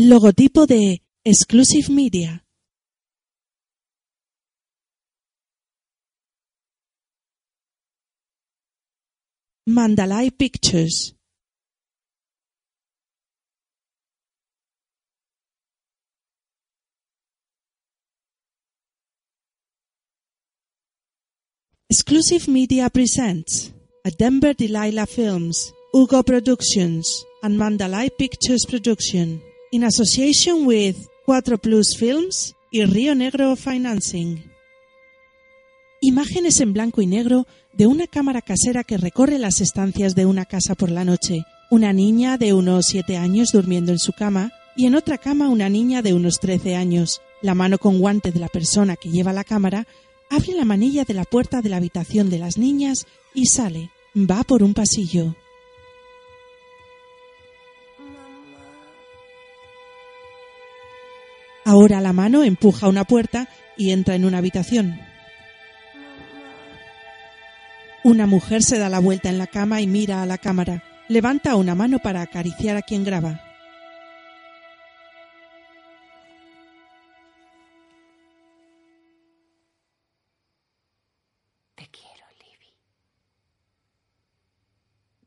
Logotipo de Exclusive Media. Mandalay Pictures. Exclusive Media presents a Denver Delilah Films, Hugo Productions, and Mandalay Pictures production in association with Cuatro Plus Films y Río Negro Financing. Imágenes en blanco y negro de una cámara casera que recorre las estancias de una casa por la noche. Una niña de unos siete años durmiendo en su cama y en otra cama una niña de unos trece años. La mano con guante de la persona que lleva la cámara abre la manilla de la puerta de la habitación de las niñas y sale. Va por un pasillo. Ahora la mano empuja una puerta y entra en una habitación. Una mujer se da la vuelta en la cama y mira a la cámara. Levanta una mano para acariciar a quien graba. Te quiero, Libby.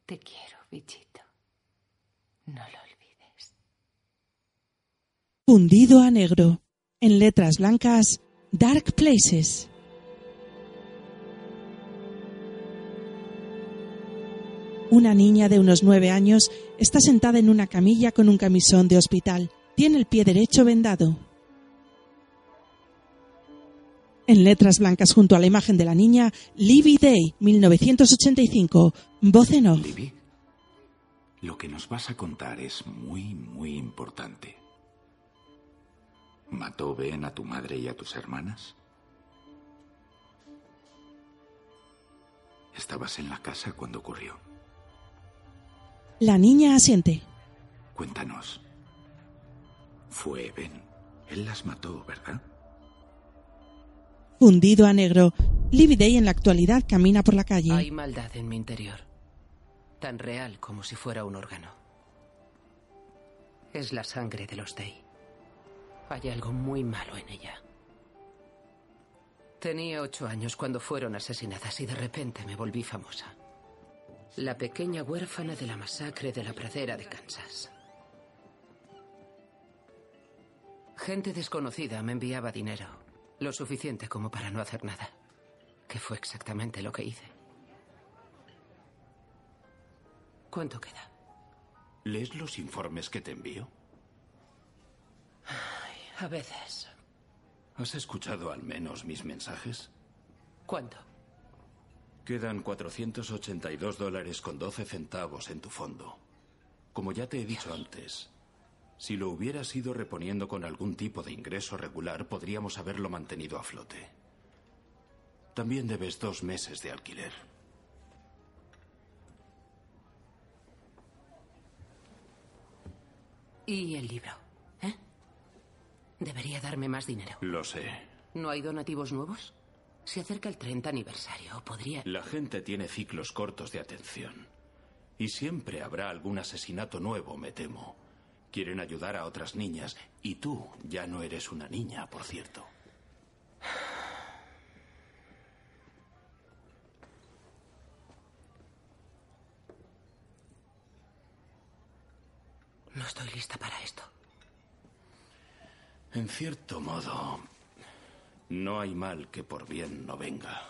Te quiero, bichito. No lo olvides. Fundido a negro. En letras blancas, Dark Places. Una niña de unos nueve años está sentada en una camilla con un camisón de hospital. Tiene el pie derecho vendado. En letras blancas junto a la imagen de la niña, Libby Day, 1985. Voz en off. Libby, lo que nos vas a contar es muy, muy importante. ¿Mató Ben a tu madre y a tus hermanas? ¿Estabas en la casa cuando ocurrió? La niña asiente. Cuéntanos. Fue Ben. Él las mató, ¿verdad? Fundido a negro, Libby Day en la actualidad camina por la calle. Hay maldad en mi interior. Tan real como si fuera un órgano. Es la sangre de los Day. Hay algo muy malo en ella. Tenía ocho años cuando fueron asesinadas y de repente me volví famosa. La pequeña huérfana de la masacre de la pradera de Kansas. Gente desconocida me enviaba dinero, lo suficiente como para no hacer nada, que fue exactamente lo que hice. ¿Cuánto queda? ¿Lees los informes que te envío? A veces. ¿Has escuchado al menos mis mensajes? ¿Cuánto? Quedan 482 dólares con 12 centavos en tu fondo. Como ya te he dicho antes, si lo hubieras ido reponiendo con algún tipo de ingreso regular, podríamos haberlo mantenido a flote. También debes dos meses de alquiler. ¿Y el libro? Debería darme más dinero. Lo sé. ¿No hay donativos nuevos? Se acerca el 30 aniversario. Podría. La gente tiene ciclos cortos de atención. Y siempre habrá algún asesinato nuevo, me temo. Quieren ayudar a otras niñas. Y tú ya no eres una niña, por cierto. No estoy lista para. En cierto modo, no hay mal que por bien no venga.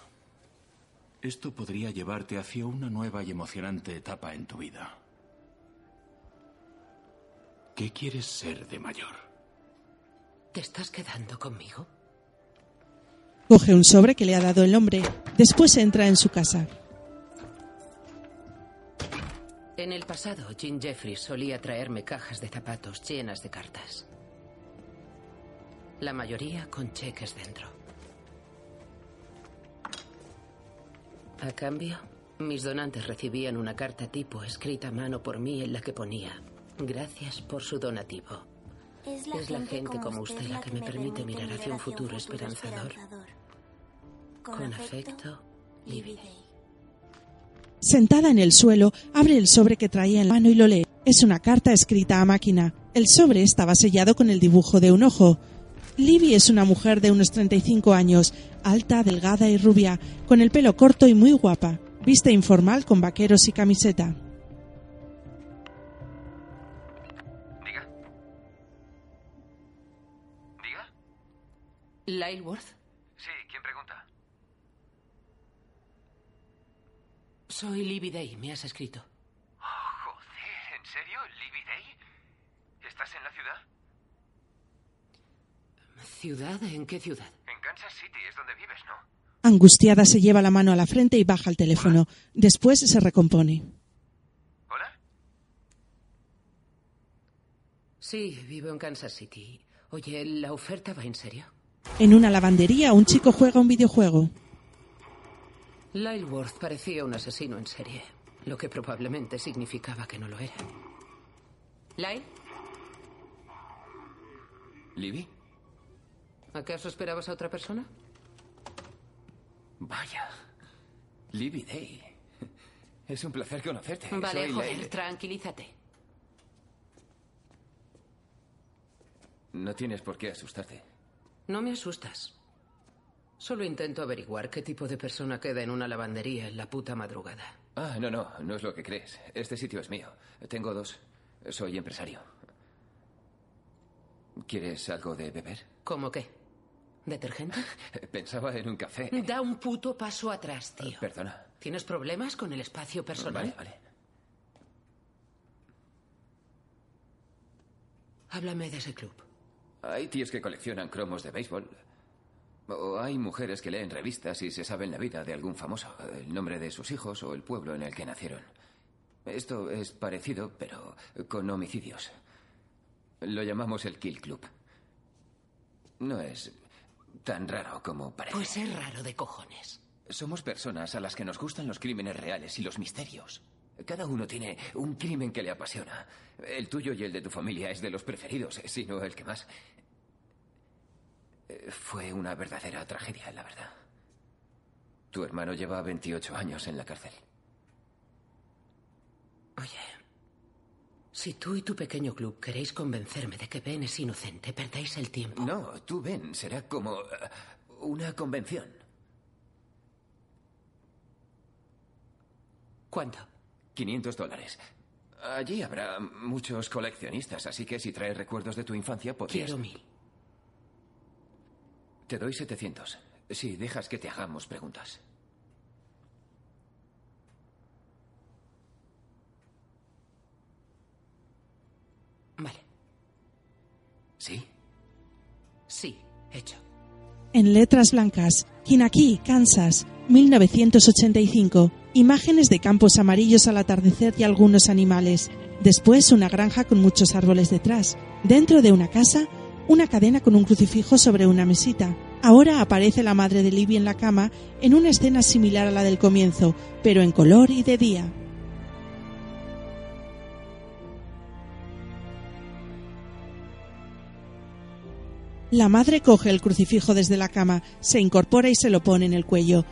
Esto podría llevarte hacia una nueva y emocionante etapa en tu vida. ¿Qué quieres ser de mayor? ¿Te estás quedando conmigo? Coge un sobre que le ha dado el hombre. Después entra en su casa. En el pasado, Jim Jeffries solía traerme cajas de zapatos llenas de cartas. La mayoría con cheques dentro. A cambio, mis donantes recibían una carta tipo escrita a mano por mí en la que ponía, gracias por su donativo. Es la gente como usted la que me permite mirar hacia un futuro esperanzador. Con afecto, Libby Day. Sentada en el suelo, abre el sobre que traía en la mano y lo lee. Es una carta escrita a máquina. El sobre estaba sellado con el dibujo de un ojo. Libby es una mujer de unos 35 años, alta, delgada y rubia, con el pelo corto y muy guapa. Viste informal con vaqueros y camiseta. Diga. Diga. Lyleworth. Sí, ¿quién pregunta? Soy Libby Day, me has escrito. Oh, joder, ¿en serio? ¿Libby Day? ¿Estás en la ciudad? ¿Ciudad? ¿En qué ciudad? En Kansas City, es donde vives, ¿no? Angustiada se lleva la mano a la frente y baja el teléfono. Después se recompone. ¿Hola? Sí, vivo en Kansas City. Oye, ¿la oferta va en serio? En una lavandería, un chico juega un videojuego. Lyleworth parecía un asesino en serie, lo que probablemente significaba que no lo era. ¿Lyle? ¿Libby? ¿Acaso esperabas a otra persona? Vaya. Libby Day. Es un placer conocerte. Vale, Soy joder, tranquilízate. No tienes por qué asustarte. No me asustas. Solo intento averiguar qué tipo de persona queda en una lavandería en la puta madrugada. Ah, no, no, no es lo que crees. Este sitio es mío. Tengo dos. Soy empresario. ¿Quieres algo de beber? ¿Cómo qué? ¿Detergente? Pensaba en un café. Da un puto paso atrás, tío. Perdona. ¿Tienes problemas con el espacio personal? Vale, vale. Háblame de ese club. Hay tíos que coleccionan cromos de béisbol. O hay mujeres que leen revistas y se saben la vida de algún famoso, el nombre de sus hijos o el pueblo en el que nacieron. Esto es parecido, pero con homicidios. Lo llamamos el Kill Club. No es tan raro como parece. Pues es raro de cojones. Somos personas a las que nos gustan los crímenes reales y los misterios. Cada uno tiene un crimen que le apasiona. El tuyo y el de tu familia es de los preferidos, si no el que más. Eh, Fue una verdadera tragedia, la verdad. Tu hermano lleva 28 años en la cárcel. Oye, si tú y tu pequeño club queréis convencerme de que Ben es inocente, perdáis el tiempo. No, tú ven, será como eh, una convención. ¿Cuánto? 500 dólares. Allí habrá muchos coleccionistas, así que si traes recuerdos de tu infancia podrías... Quiero mil. Te doy 700. Si dejas que te hagamos preguntas. Sí, hecho. En letras blancas, Hinaki, Kansas, 1985. Imágenes de campos amarillos al atardecer y algunos animales. Después una granja con muchos árboles detrás. Dentro de una casa, una cadena con un crucifijo sobre una mesita. Ahora aparece la madre de Libby en la cama en una escena similar a la del comienzo, pero en color y de día. La madre coge el crucifijo desde la cama, se incorpora y se lo pone en el cuello.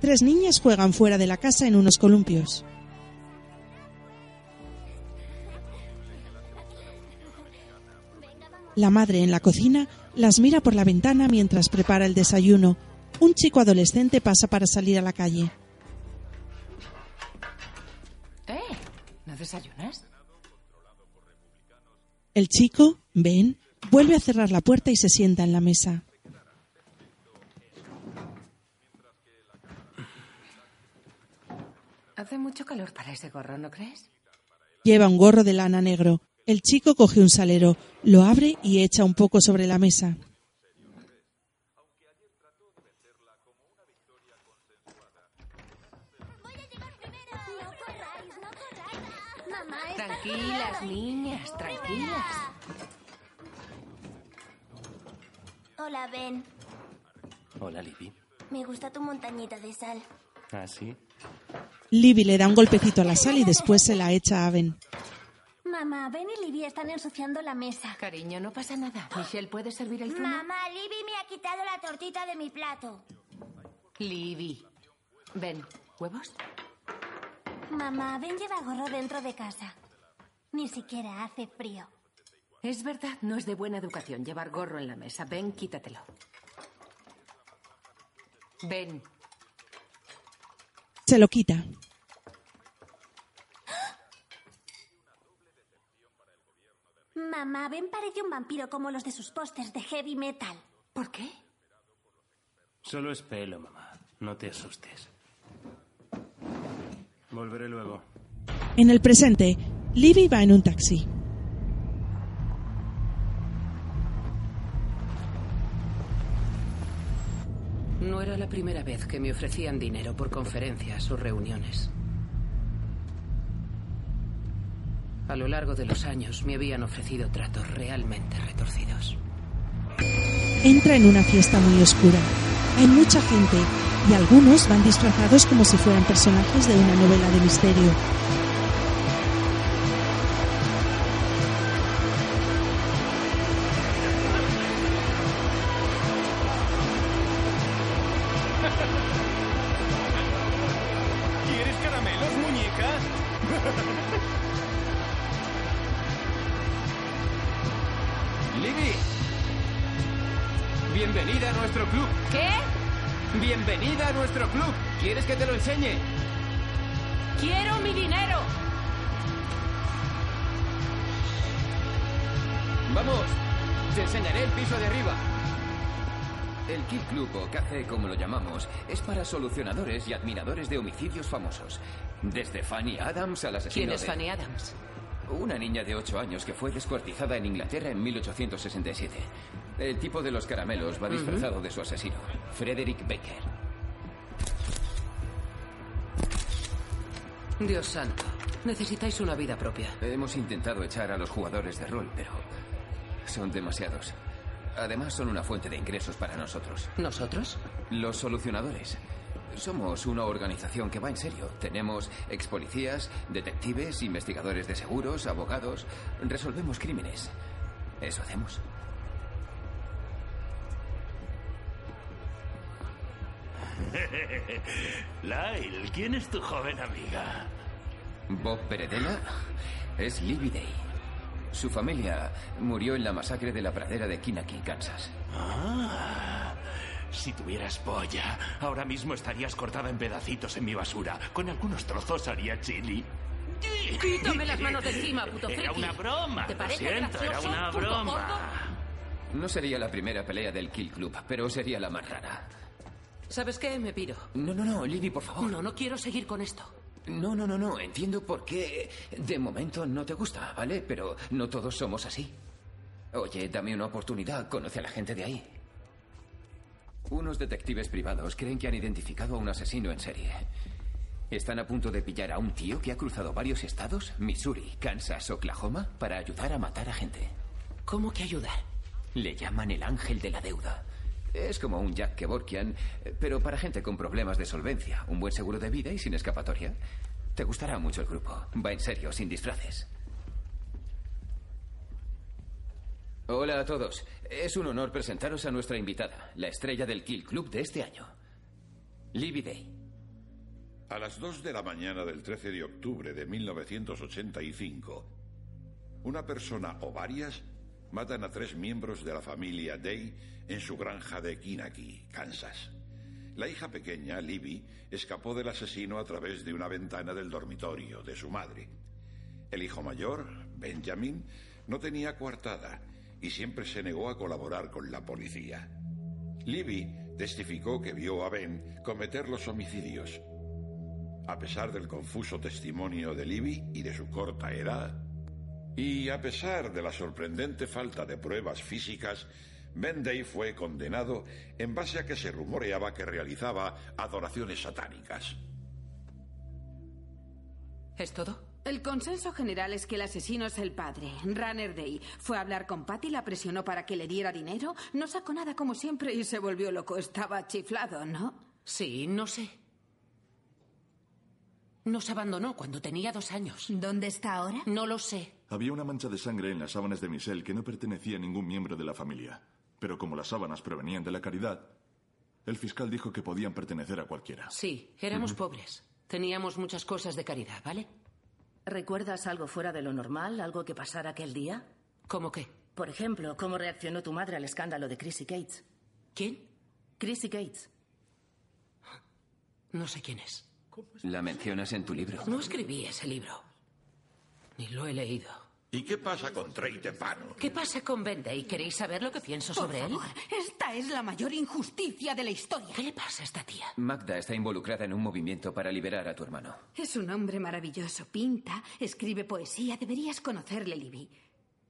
Tres niñas juegan fuera de la casa en unos columpios. La madre en la cocina las mira por la ventana mientras prepara el desayuno. Un chico adolescente pasa para salir a la calle. ¿Eh? ¿No desayunas? El chico, Ben, vuelve a cerrar la puerta y se sienta en la mesa. Hace mucho calor para ese gorro, ¿no crees? Lleva un gorro de lana negro. El chico coge un salero, lo abre y echa un poco sobre la mesa. Tranquilas, niñas, tranquilas. Hola, Ben. Hola, Libby. Me gusta tu montañita de sal. ¿Ah, sí? Libby le da un golpecito a la sal y después se la echa a Ben. Mamá, Ben y Libby están ensuciando la mesa. Cariño, no pasa nada. Michelle, ¿puedes servir el zumo? Mamá, Libby me ha quitado la tortita de mi plato. Libby. Ven, ¿huevos? Mamá, Ben lleva gorro dentro de casa. Ni siquiera hace frío. Es verdad, no es de buena educación llevar gorro en la mesa. Ven, quítatelo. Ven. Se lo quita. Mamá, Ben parece un vampiro como los de sus pósters de heavy metal. ¿Por qué? Solo es pelo, mamá. No te asustes. Volveré luego. En el presente, Libby va en un taxi. No era la primera vez que me ofrecían dinero por conferencias o reuniones. A lo largo de los años me habían ofrecido tratos realmente retorcidos. Entra en una fiesta muy oscura. Hay mucha gente y algunos van disfrazados como si fueran personajes de una novela de misterio. Club, o café como lo llamamos, es para solucionadores y admiradores de homicidios famosos. Desde Fanny Adams al asesino ¿Quién es de- Fanny Adams? Una niña de 8 años que fue descuartizada en Inglaterra en 1867. El tipo de los caramelos va disfrazado de su asesino, Frederick Baker. Dios santo. Necesitáis una vida propia. Hemos intentado echar a los jugadores de rol, pero son demasiados. Además, son una fuente de ingresos para nosotros. ¿Nosotros? Los solucionadores. Somos una organización que va en serio. Tenemos ex policías, detectives, investigadores de seguros, abogados. Resolvemos crímenes. Eso hacemos. Lyle, ¿quién es tu joven amiga? Bob Peredella es Libby Day. Su familia murió en la masacre de la pradera de Kinaki, Kansas. Ah, si tuvieras polla, ahora mismo estarías cortada en pedacitos en mi basura. Con algunos trozos haría chili. Quítame las manos de encima, puto Era friki. una broma. ¿Te lo parece siento, era una broma. No sería la primera pelea del Kill Club, pero sería la más rara. ¿Sabes qué? Me piro. No, no, no, Libby, por favor. No, no quiero seguir con esto. No, no, no, no. Entiendo por qué de momento no te gusta, ¿vale? Pero no todos somos así. Oye, dame una oportunidad. Conoce a la gente de ahí. Unos detectives privados creen que han identificado a un asesino en serie. Están a punto de pillar a un tío que ha cruzado varios estados, Missouri, Kansas, Oklahoma, para ayudar a matar a gente. ¿Cómo que ayudar? Le llaman el ángel de la deuda. Es como un Jack Kevorkian, eh, pero para gente con problemas de solvencia. Un buen seguro de vida y sin escapatoria. Te gustará mucho el grupo. Va en serio, sin disfraces. Hola a todos. Es un honor presentaros a nuestra invitada, la estrella del Kill Club de este año. Libby Day. A las 2 de la mañana del 13 de octubre de 1985, una persona o varias matan a tres miembros de la familia Day en su granja de Kinaki, Kansas. La hija pequeña, Libby, escapó del asesino a través de una ventana del dormitorio de su madre. El hijo mayor, Benjamin, no tenía coartada y siempre se negó a colaborar con la policía. Libby testificó que vio a Ben cometer los homicidios. A pesar del confuso testimonio de Libby y de su corta edad, y a pesar de la sorprendente falta de pruebas físicas, Ben Day fue condenado en base a que se rumoreaba que realizaba adoraciones satánicas. ¿Es todo? El consenso general es que el asesino es el padre, Runner Day. Fue a hablar con Patty, la presionó para que le diera dinero, no sacó nada como siempre y se volvió loco. Estaba chiflado, ¿no? Sí, no sé. Nos abandonó cuando tenía dos años. ¿Dónde está ahora? No lo sé. Había una mancha de sangre en las sábanas de Michelle que no pertenecía a ningún miembro de la familia. Pero como las sábanas provenían de la caridad, el fiscal dijo que podían pertenecer a cualquiera. Sí, éramos pobres. Teníamos muchas cosas de caridad, ¿vale? ¿Recuerdas algo fuera de lo normal? ¿Algo que pasara aquel día? ¿Cómo qué? Por ejemplo, cómo reaccionó tu madre al escándalo de Chrissy Gates. ¿Quién? Chrissy Gates. No sé quién es. ¿La mencionas en tu libro? No escribí ese libro. Ni lo he leído. ¿Y qué pasa con Trey Tepano? ¿Qué pasa con Ben Day? ¿Queréis saber lo que pienso sobre Por él? favor, esta es la mayor injusticia de la historia. ¿Qué le pasa a esta tía? Magda está involucrada en un movimiento para liberar a tu hermano. Es un hombre maravilloso. Pinta, escribe poesía. Deberías conocerle, Libby.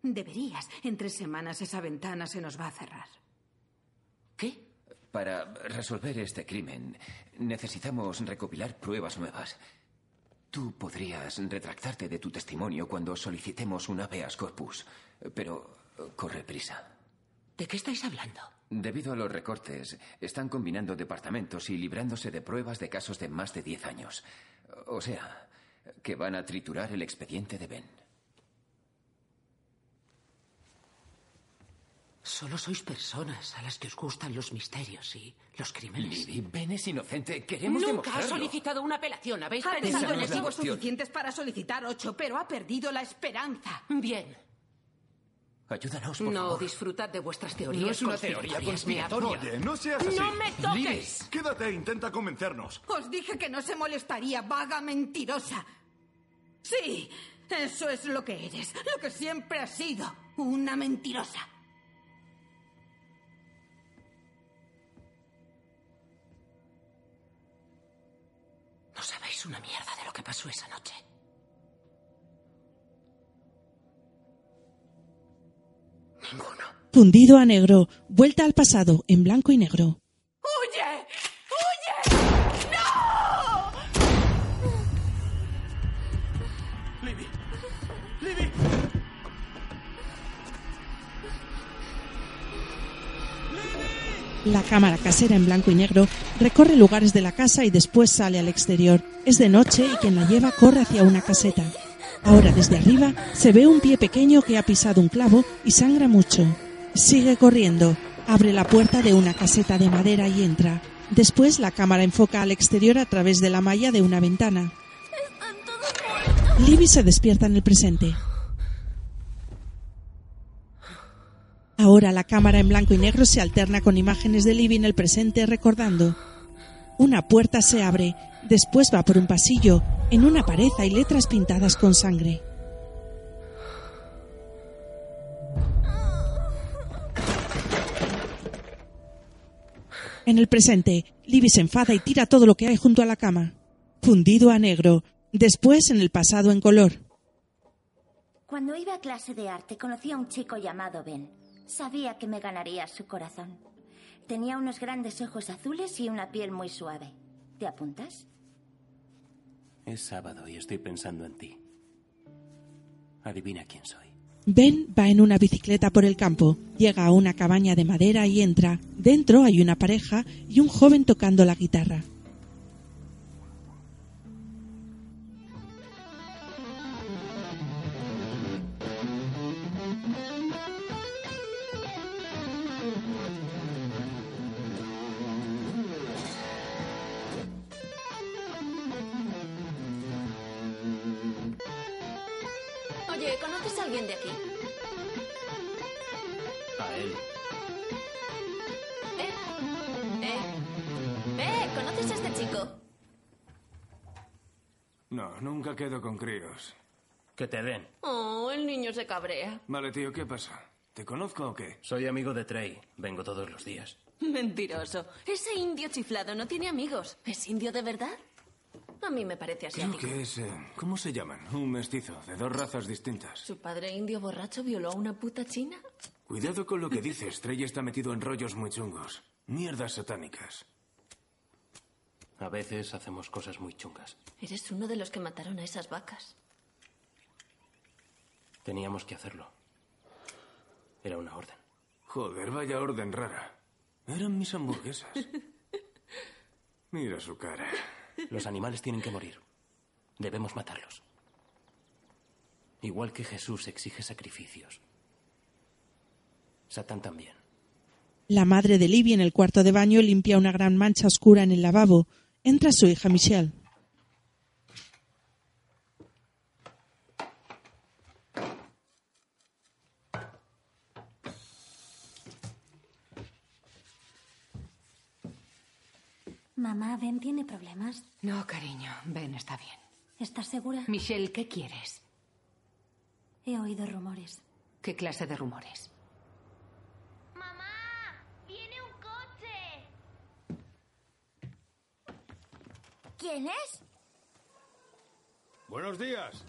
Deberías. En tres semanas esa ventana se nos va a cerrar. ¿Qué? Para resolver este crimen, necesitamos recopilar pruebas nuevas. Tú podrías retractarte de tu testimonio cuando solicitemos un habeas corpus, pero corre prisa. ¿De qué estáis hablando? Debido a los recortes, están combinando departamentos y librándose de pruebas de casos de más de 10 años. O sea, que van a triturar el expediente de Ben. Solo sois personas a las que os gustan los misterios y los crímenes. Libby, Ben es inocente. Queremos Nunca ha demostrarlo. solicitado una apelación. ¿Habéis Ha pensado tenido motivos suficientes para solicitar ocho, pero ha perdido la esperanza. Bien. Ayúdanos, por No, favor. disfrutad de vuestras teorías No es una teoría conspiratoria. Oye, no seas así. ¡No me toques! Quédate e intenta convencernos. Os dije que no se molestaría, vaga mentirosa. Sí, eso es lo que eres, lo que siempre has sido, una mentirosa. Sabéis una mierda de lo que pasó esa noche. Ninguno. Fundido a negro, vuelta al pasado, en blanco y negro. ¡Huye! ¡Huye! La cámara casera en blanco y negro recorre lugares de la casa y después sale al exterior. Es de noche y quien la lleva corre hacia una caseta. Ahora desde arriba se ve un pie pequeño que ha pisado un clavo y sangra mucho. Sigue corriendo, abre la puerta de una caseta de madera y entra. Después la cámara enfoca al exterior a través de la malla de una ventana. Libby se despierta en el presente. Ahora la cámara en blanco y negro se alterna con imágenes de Libby en el presente recordando. Una puerta se abre, después va por un pasillo, en una pared hay letras pintadas con sangre. En el presente, Libby se enfada y tira todo lo que hay junto a la cama. Fundido a negro, después en el pasado en color. Cuando iba a clase de arte conocí a un chico llamado Ben. Sabía que me ganaría su corazón. Tenía unos grandes ojos azules y una piel muy suave. ¿Te apuntas? Es sábado y estoy pensando en ti. Adivina quién soy. Ben va en una bicicleta por el campo, llega a una cabaña de madera y entra. Dentro hay una pareja y un joven tocando la guitarra. Nunca quedo con críos. Que te den. Oh, el niño se cabrea. Vale, tío, ¿qué pasa? ¿Te conozco o qué? Soy amigo de Trey. Vengo todos los días. Mentiroso. Ese indio chiflado no tiene amigos. ¿Es indio de verdad? A mí me parece Creo asiático. que es... eh, ¿Cómo se llaman? Un mestizo, de dos razas distintas. ¿Su padre indio borracho violó a una puta china? Cuidado con lo que dices. Trey está metido en rollos muy chungos. Mierdas satánicas. A veces hacemos cosas muy chungas. Eres uno de los que mataron a esas vacas. Teníamos que hacerlo. Era una orden. Joder, vaya orden rara. Eran mis hamburguesas. Mira su cara. Los animales tienen que morir. Debemos matarlos. Igual que Jesús exige sacrificios. Satán también. La madre de Libby en el cuarto de baño limpia una gran mancha oscura en el lavabo entra su hija Michelle. Mamá, Ben tiene problemas. No, cariño, Ben está bien. ¿Estás segura? Michelle, ¿qué quieres? He oído rumores. ¿Qué clase de rumores? ¿Quién es? Buenos días.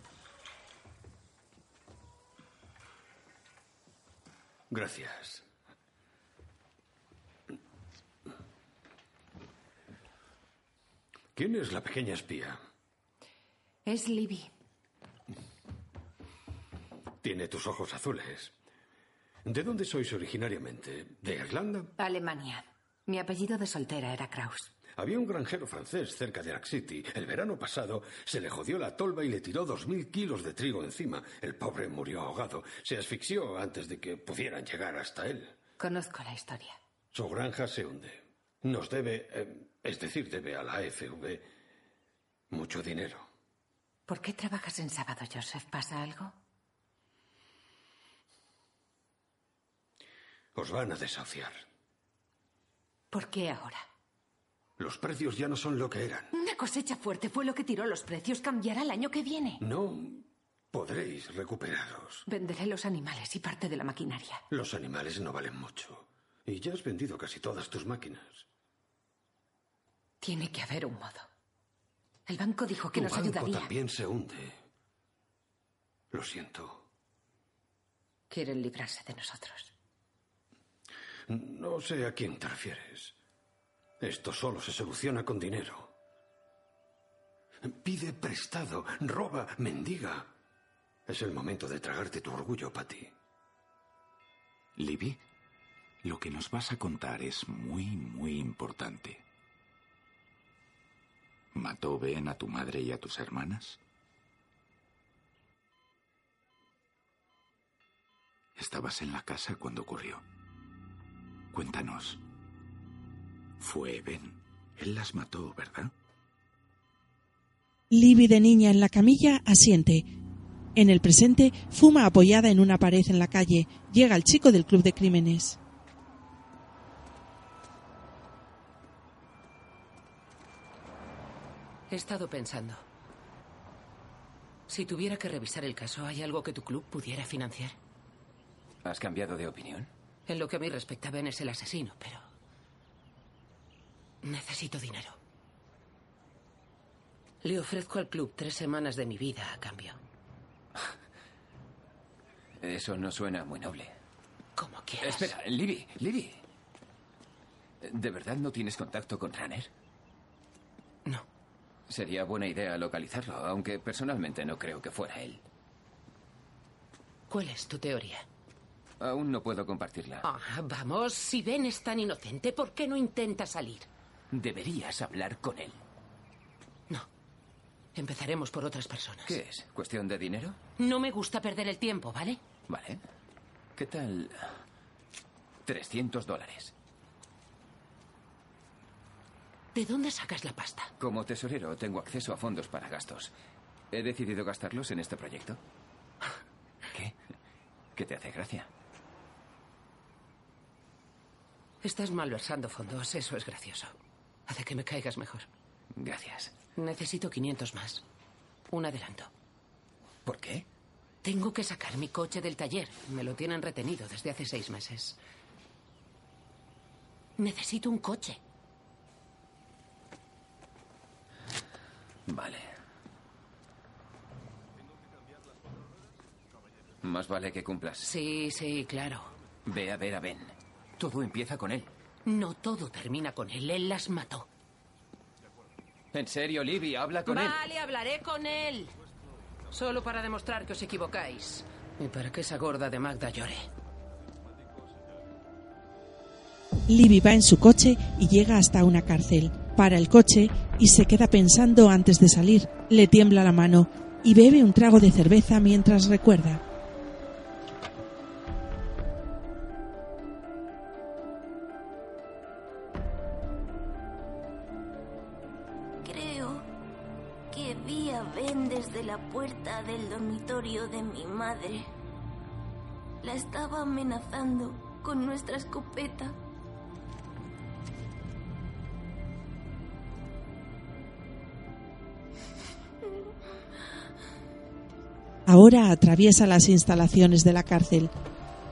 Gracias. ¿Quién es la pequeña espía? Es Libby. Tiene tus ojos azules. ¿De dónde sois originariamente? ¿De Irlanda? Alemania. Mi apellido de soltera era Kraus. Había un granjero francés cerca de Ark City. El verano pasado se le jodió la tolva y le tiró dos mil kilos de trigo encima. El pobre murió ahogado. Se asfixió antes de que pudieran llegar hasta él. Conozco la historia. Su granja se hunde. Nos debe, eh, es decir, debe a la AFV mucho dinero. ¿Por qué trabajas en sábado, Joseph? ¿Pasa algo? Os van a desahuciar. ¿Por qué ahora? Los precios ya no son lo que eran. Una cosecha fuerte fue lo que tiró los precios. Cambiará el año que viene. No podréis recuperaros. Venderé los animales y parte de la maquinaria. Los animales no valen mucho. Y ya has vendido casi todas tus máquinas. Tiene que haber un modo. El banco dijo que tu nos banco ayudaría. también se hunde. Lo siento. Quieren librarse de nosotros. No sé a quién te refieres. Esto solo se soluciona con dinero. Pide prestado, roba, mendiga. Es el momento de tragarte tu orgullo, Patty. Libby, lo que nos vas a contar es muy, muy importante. ¿Mató Ben a tu madre y a tus hermanas? Estabas en la casa cuando ocurrió. Cuéntanos. Fue Ben. Él las mató, ¿verdad? Libby de niña en la camilla asiente. En el presente fuma apoyada en una pared en la calle. Llega el chico del club de crímenes. He estado pensando. Si tuviera que revisar el caso, ¿hay algo que tu club pudiera financiar? ¿Has cambiado de opinión? En lo que a mí respecta, Ben es el asesino, pero... Necesito dinero. Le ofrezco al club tres semanas de mi vida a cambio. Eso no suena muy noble. Como quieras. Espera, Libby, Libby. ¿De verdad no tienes contacto con Runner? No. Sería buena idea localizarlo, aunque personalmente no creo que fuera él. ¿Cuál es tu teoría? Aún no puedo compartirla. Ah, vamos, si Ben es tan inocente, ¿por qué no intenta salir? Deberías hablar con él. No. Empezaremos por otras personas. ¿Qué es? ¿Cuestión de dinero? No me gusta perder el tiempo, ¿vale? Vale. ¿Qué tal? 300 dólares. ¿De dónde sacas la pasta? Como tesorero tengo acceso a fondos para gastos. He decidido gastarlos en este proyecto. ¿Qué? ¿Qué te hace gracia? Estás malversando fondos, eso es gracioso. Hace que me caigas mejor. Gracias. Necesito 500 más. Un adelanto. ¿Por qué? Tengo que sacar mi coche del taller. Me lo tienen retenido desde hace seis meses. Necesito un coche. Vale. Más vale que cumplas. Sí, sí, claro. Ve a ver a Ben. Todo empieza con él. No todo termina con él. Él las mató. En serio, Libby, habla con él. Vale, hablaré con él. Solo para demostrar que os equivocáis. Y para que esa gorda de Magda llore. Libby va en su coche y llega hasta una cárcel. Para el coche y se queda pensando antes de salir. Le tiembla la mano y bebe un trago de cerveza mientras recuerda. madre. La estaba amenazando con nuestra escopeta. Ahora atraviesa las instalaciones de la cárcel.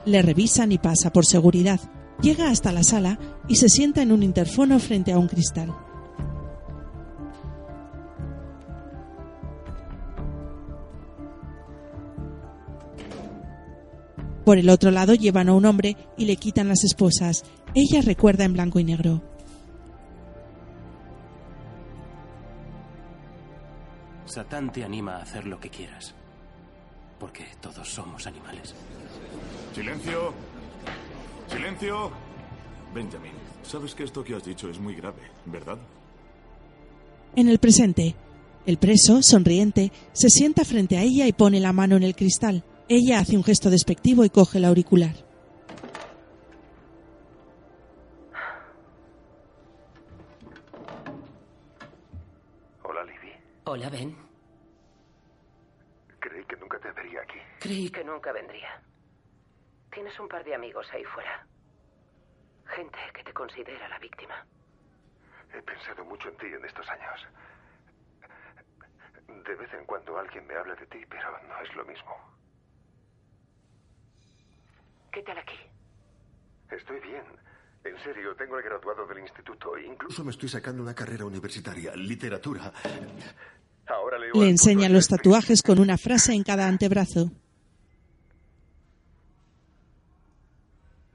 Le revisan y pasa por seguridad. Llega hasta la sala y se sienta en un interfono frente a un cristal. Por el otro lado llevan a un hombre y le quitan las esposas. Ella recuerda en blanco y negro. Satán te anima a hacer lo que quieras. Porque todos somos animales. Silencio. Silencio. Benjamin, sabes que esto que has dicho es muy grave, ¿verdad? En el presente, el preso, sonriente, se sienta frente a ella y pone la mano en el cristal. Ella hace un gesto despectivo y coge el auricular. Hola, Libby. Hola, Ben. Creí que nunca te vería aquí. Creí que nunca vendría. Tienes un par de amigos ahí fuera. Gente que te considera la víctima. He pensado mucho en ti en estos años. De vez en cuando alguien me habla de ti, pero no es lo mismo. ¿Qué tal aquí? Estoy bien. En serio, tengo el graduado del instituto. e Incluso me estoy sacando una carrera universitaria, literatura. Ahora leo Le enseña los tatuajes con una frase en cada antebrazo.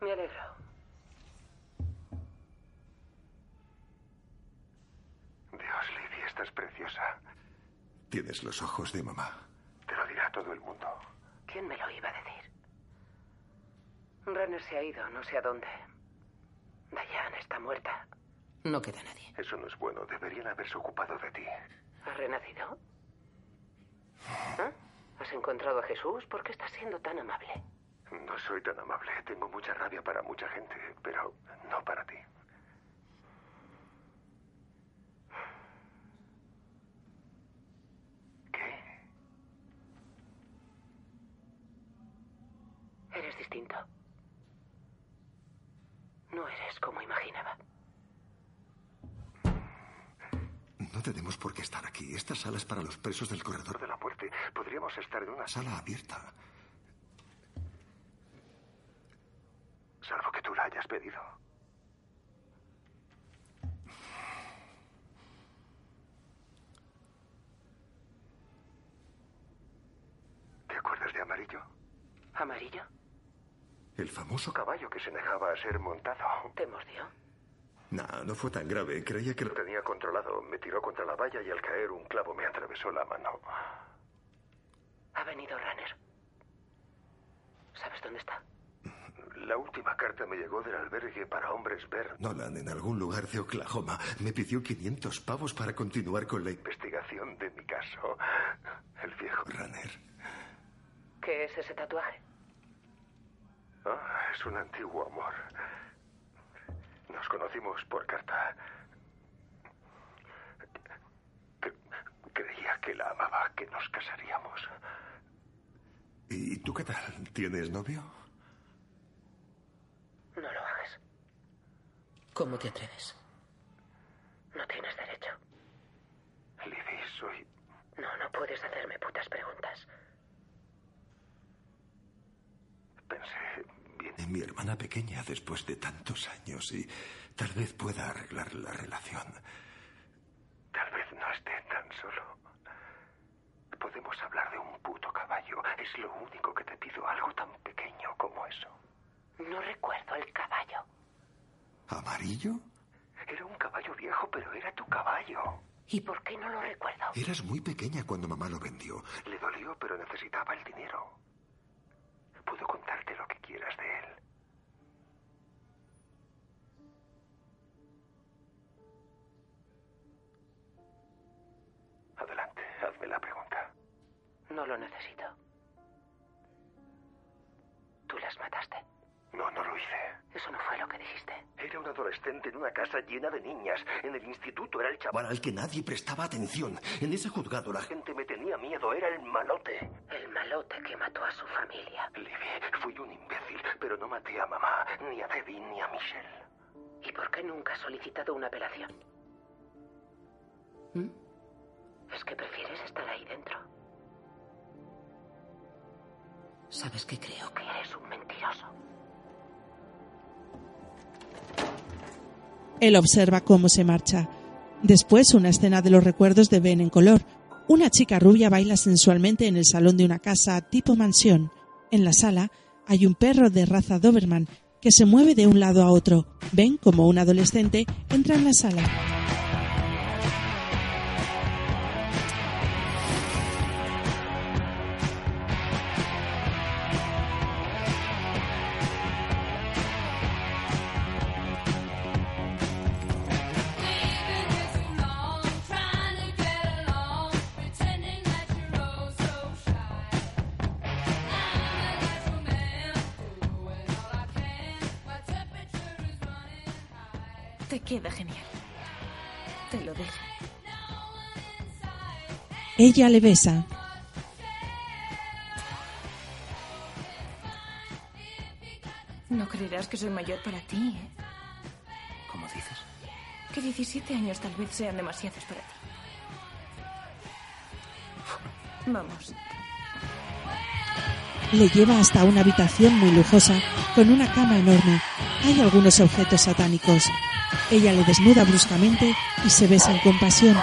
Me alegro. Dios, Libby, estás preciosa. Tienes los ojos de mamá. Te lo dirá todo el mundo. ¿Quién me lo iba a decir? Runner se ha ido, no sé a dónde. Diane está muerta. No queda nadie. Eso no es bueno. Deberían haberse ocupado de ti. ¿Has renacido? ¿Ah? ¿Has encontrado a Jesús? ¿Por qué estás siendo tan amable? No soy tan amable. Tengo mucha rabia para mucha gente, pero no para ti. Eres distinto. No eres como imaginaba. No tenemos por qué estar aquí. Esta sala es para los presos del corredor de la muerte. Podríamos estar en una sala abierta. Salvo que tú la hayas pedido. ¿Te acuerdas de Amarillo? ¿Amarillo? El famoso caballo que se dejaba a ser montado. ¿Te mordió? No, no fue tan grave. Creía que lo tenía controlado. Me tiró contra la valla y al caer un clavo me atravesó la mano. Ha venido Runner. ¿Sabes dónde está? La última carta me llegó del albergue para hombres ver Nolan en algún lugar de Oklahoma. Me pidió 500 pavos para continuar con la investigación de mi caso. El viejo Runner. ¿Qué es ese tatuaje? Ah, es un antiguo amor. Nos conocimos por carta. Cre- Creía que la amaba, que nos casaríamos. ¿Y tú qué tal? ¿Tienes novio? No lo hagas. ¿Cómo te atreves? No tienes derecho. Libby, soy... No, no puedes hacerme putas preguntas. Pensé, mi hermana pequeña después de tantos años y tal vez pueda arreglar la relación. Tal vez no esté tan solo. Podemos hablar de un puto caballo. Es lo único que te pido, algo tan pequeño como eso. No recuerdo el caballo. ¿Amarillo? Era un caballo viejo, pero era tu caballo. ¿Y por qué no lo recuerdo? Eras muy pequeña cuando mamá lo vendió. Le dolió, pero necesitaba el dinero. Puedo contarte lo que Adelante, hazme la pregunta. No lo necesito. Tú las mataste. Eso no fue lo que dijiste. Era un adolescente en una casa llena de niñas. En el instituto era el chaval al que nadie prestaba atención. En ese juzgado la gente me tenía miedo. Era el malote. El malote que mató a su familia. Libby, fui un imbécil, pero no maté a mamá, ni a Debbie, ni a Michelle. ¿Y por qué nunca has solicitado una apelación? ¿Mm? ¿Es que prefieres estar ahí dentro? ¿Sabes qué creo? Que eres un mentiroso. Él observa cómo se marcha. Después, una escena de los recuerdos de Ben en color. Una chica rubia baila sensualmente en el salón de una casa tipo mansión. En la sala hay un perro de raza Doberman que se mueve de un lado a otro. Ben, como un adolescente, entra en la sala. Ella le besa. No creerás que soy mayor para ti, ¿eh? ¿Cómo dices? Que 17 años tal vez sean demasiados para ti. Vamos. Le lleva hasta una habitación muy lujosa con una cama enorme. Hay algunos objetos satánicos. Ella le desnuda bruscamente y se besan con pasión.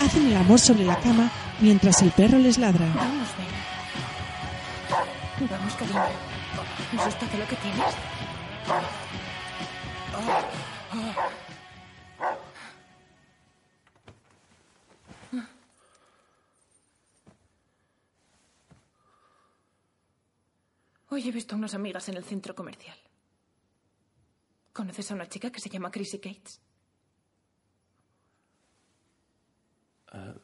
Hacen el amor sobre la cama mientras el perro les ladra. Vamos, ven. Vamos, cariño. ¿Eso es todo lo que tienes? Hoy he visto a unas amigas en el centro comercial. ¿Conoces a una chica que se llama Chrissy Cates? Ah,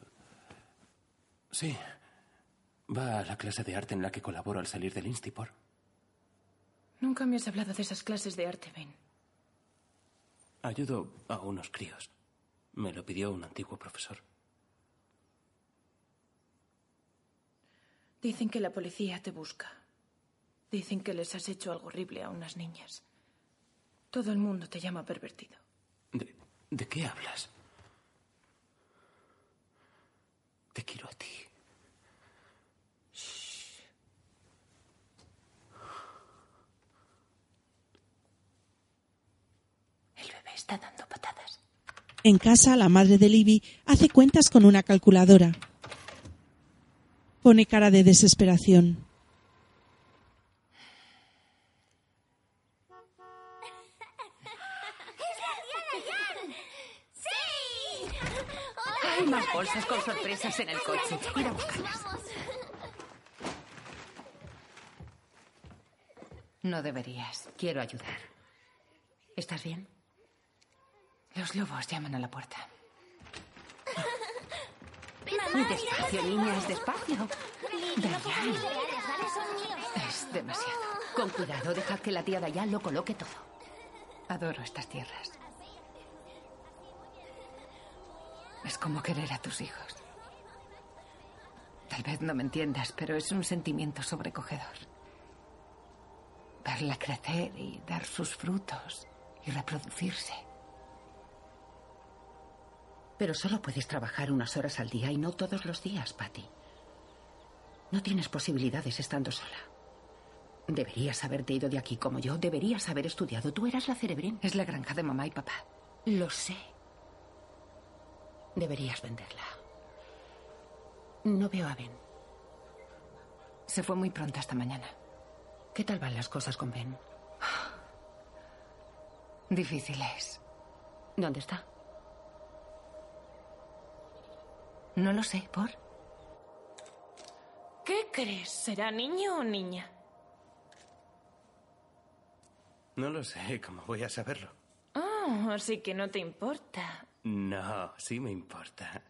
sí. Va a la clase de arte en la que colaboro al salir del Instipor. Nunca me has hablado de esas clases de arte, Ben. Ayudo a unos críos. Me lo pidió un antiguo profesor. Dicen que la policía te busca. Dicen que les has hecho algo horrible a unas niñas. Todo el mundo te llama pervertido. ¿De, de qué hablas? Te quiero a ti. El bebé está dando patadas. En casa, la madre de Libby hace cuentas con una calculadora. Pone cara de desesperación. Bolsas con sorpresas en el coche. Ir a buscarlas. No deberías. Quiero ayudar. ¿Estás bien? Los lobos llaman a la puerta. Muy despacio, niñas, despacio. Dayan. Es demasiado. Con cuidado, dejad que la tía Dayan lo coloque todo. Adoro estas tierras. Es como querer a tus hijos. Tal vez no me entiendas, pero es un sentimiento sobrecogedor. Verla crecer y dar sus frutos y reproducirse. Pero solo puedes trabajar unas horas al día y no todos los días, Patty. No tienes posibilidades estando sola. Deberías haberte ido de aquí como yo. Deberías haber estudiado. Tú eras la cerebrín. Es la granja de mamá y papá. Lo sé. Deberías venderla. No veo a Ben. Se fue muy pronto esta mañana. ¿Qué tal van las cosas con Ben? Difíciles. ¿Dónde está? No lo sé, ¿por? ¿Qué crees? ¿Será niño o niña? No lo sé, ¿cómo voy a saberlo? Oh, así que no te importa. No, sí me importa.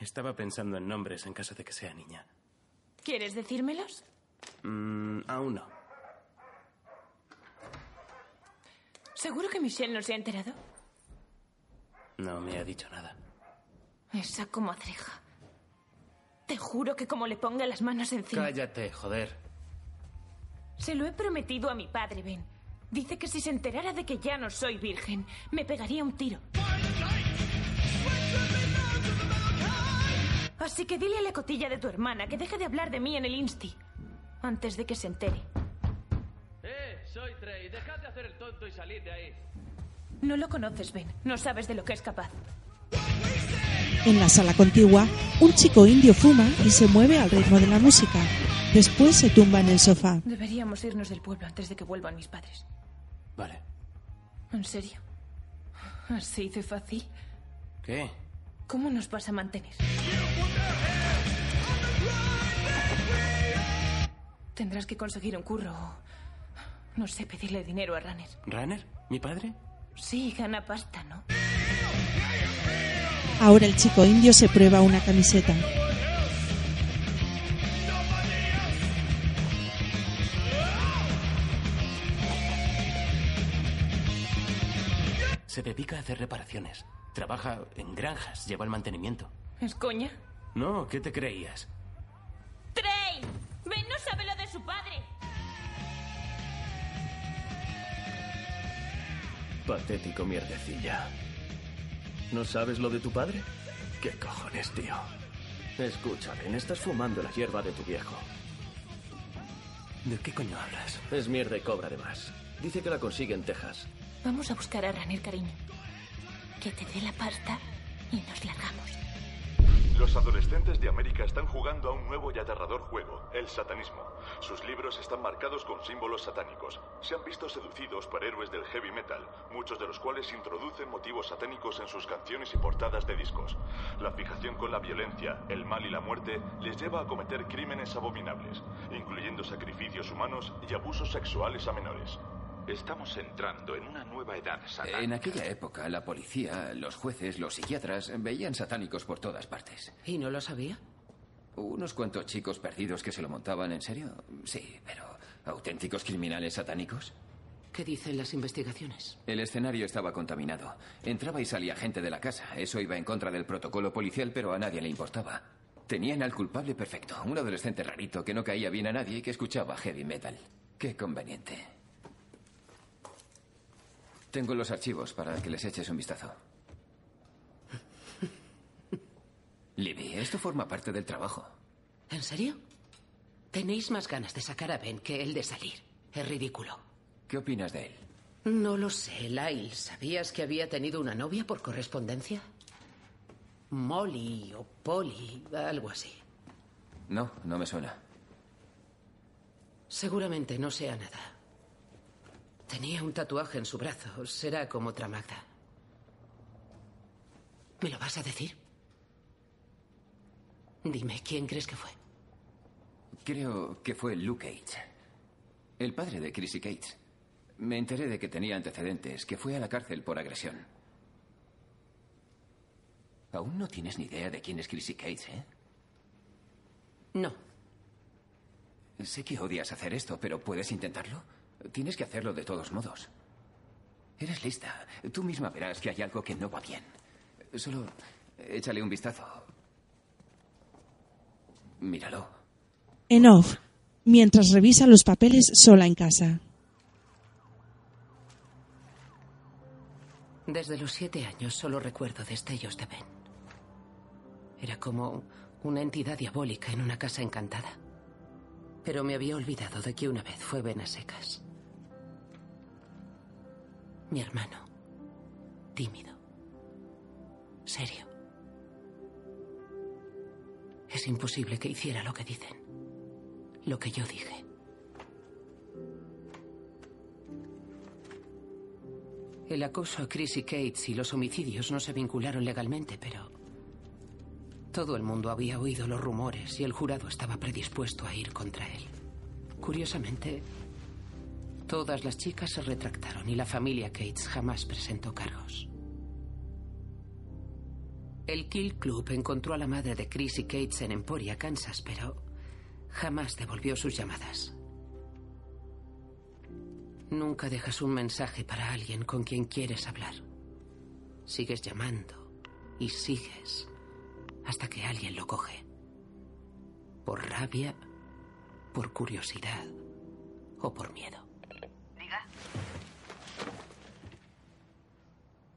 Estaba pensando en nombres en caso de que sea niña. ¿Quieres decírmelos? Mm, aún no. ¿Seguro que Michelle no se ha enterado? No me ha dicho nada. Esa comadreja. Te juro que como le ponga las manos encima. Cállate, joder. Se lo he prometido a mi padre, Ben. Dice que si se enterara de que ya no soy virgen, me pegaría un tiro. Así que dile a la cotilla de tu hermana que deje de hablar de mí en el Insti. antes de que se entere. ¡Eh! Soy Trey. Dejad de hacer el tonto y salid de ahí. No lo conoces, Ben. No sabes de lo que es capaz. En la sala contigua, un chico indio fuma y se mueve al ritmo de la música. Después se tumba en el sofá. Deberíamos irnos del pueblo antes de que vuelvan mis padres. Vale. ¿En serio? ¿Así de fácil? ¿Qué? ¿Cómo nos vas a mantener? Tendrás que conseguir un curro o... No sé, pedirle dinero a Runner. ¿Runner? ¿Mi padre? Sí, gana pasta, ¿no? Ahora el chico indio se prueba una camiseta. Se dedica a hacer reparaciones. Trabaja en granjas, lleva el mantenimiento. ¿Es coña? No, ¿qué te creías? ¡Trey! Ben no sabe lo de su padre. Patético mierdecilla. ¿No sabes lo de tu padre? ¿Qué cojones, tío? Escucha, Ben, estás fumando la hierba de tu viejo. ¿De qué coño hablas? Es mierda y cobra de más. Dice que la consigue en Texas. Vamos a buscar a Runner, cariño. Que te dé la pasta y nos largamos. Los adolescentes de América están jugando a un nuevo y aterrador juego, el satanismo. Sus libros están marcados con símbolos satánicos. Se han visto seducidos por héroes del heavy metal, muchos de los cuales introducen motivos satánicos en sus canciones y portadas de discos. La fijación con la violencia, el mal y la muerte les lleva a cometer crímenes abominables, incluyendo sacrificios humanos y abusos sexuales a menores. Estamos entrando en una nueva edad satánica. En aquella época, la policía, los jueces, los psiquiatras veían satánicos por todas partes. ¿Y no lo sabía? Unos cuantos chicos perdidos que se lo montaban en serio. Sí, pero ¿auténticos criminales satánicos? ¿Qué dicen las investigaciones? El escenario estaba contaminado. Entraba y salía gente de la casa. Eso iba en contra del protocolo policial, pero a nadie le importaba. Tenían al culpable perfecto, un adolescente rarito que no caía bien a nadie y que escuchaba heavy metal. Qué conveniente. Tengo los archivos para que les eches un vistazo. Libby, esto forma parte del trabajo. ¿En serio? Tenéis más ganas de sacar a Ben que él de salir. Es ridículo. ¿Qué opinas de él? No lo sé, Lyle. ¿Sabías que había tenido una novia por correspondencia? Molly o Polly, algo así. No, no me suena. Seguramente no sea nada. Tenía un tatuaje en su brazo. Será como otra Magda. ¿Me lo vas a decir? Dime, ¿quién crees que fue? Creo que fue Luke Cates. El padre de Chrissy Cates. Me enteré de que tenía antecedentes, que fue a la cárcel por agresión. Aún no tienes ni idea de quién es Chrissy Cates, ¿eh? No. Sé que odias hacer esto, pero ¿puedes intentarlo? Tienes que hacerlo de todos modos. Eres lista. Tú misma verás que hay algo que no va bien. Solo échale un vistazo. Míralo. En off, mientras revisa los papeles sola en casa. Desde los siete años solo recuerdo destellos de Ben. Era como una entidad diabólica en una casa encantada. Pero me había olvidado de que una vez fue Ben a secas. Mi hermano. Tímido. Serio. Es imposible que hiciera lo que dicen. Lo que yo dije. El acoso a Chrissy Cates y los homicidios no se vincularon legalmente, pero todo el mundo había oído los rumores y el jurado estaba predispuesto a ir contra él. Curiosamente, todas las chicas se retractaron y la familia Cates jamás presentó cargos. El Kill Club encontró a la madre de Chrissy Cates en Emporia, Kansas, pero jamás devolvió sus llamadas. Nunca dejas un mensaje para alguien con quien quieres hablar. Sigues llamando y sigues hasta que alguien lo coge. Por rabia, por curiosidad o por miedo.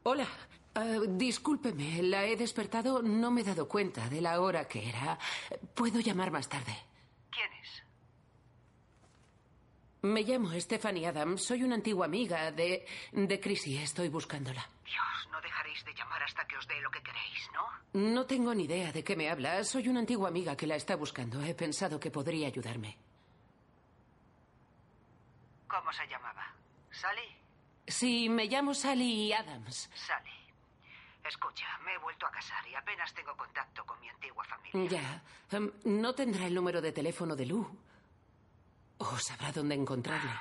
Hola. Ah, discúlpeme, la he despertado. No me he dado cuenta de la hora que era. ¿Puedo llamar más tarde? ¿Quién es? Me llamo Stephanie Adams. Soy una antigua amiga de. de Chrissy. Estoy buscándola. Dios, no dejaréis de llamar hasta que os dé lo que queréis, ¿no? No tengo ni idea de qué me habla. Soy una antigua amiga que la está buscando. He pensado que podría ayudarme. ¿Cómo se llamaba? ¿Sally? Sí, me llamo Sally Adams. Sally. Escucha, me he vuelto a casar y apenas tengo contacto con mi antigua familia. Ya. Em, no tendrá el número de teléfono de Lou. O sabrá dónde encontrarle.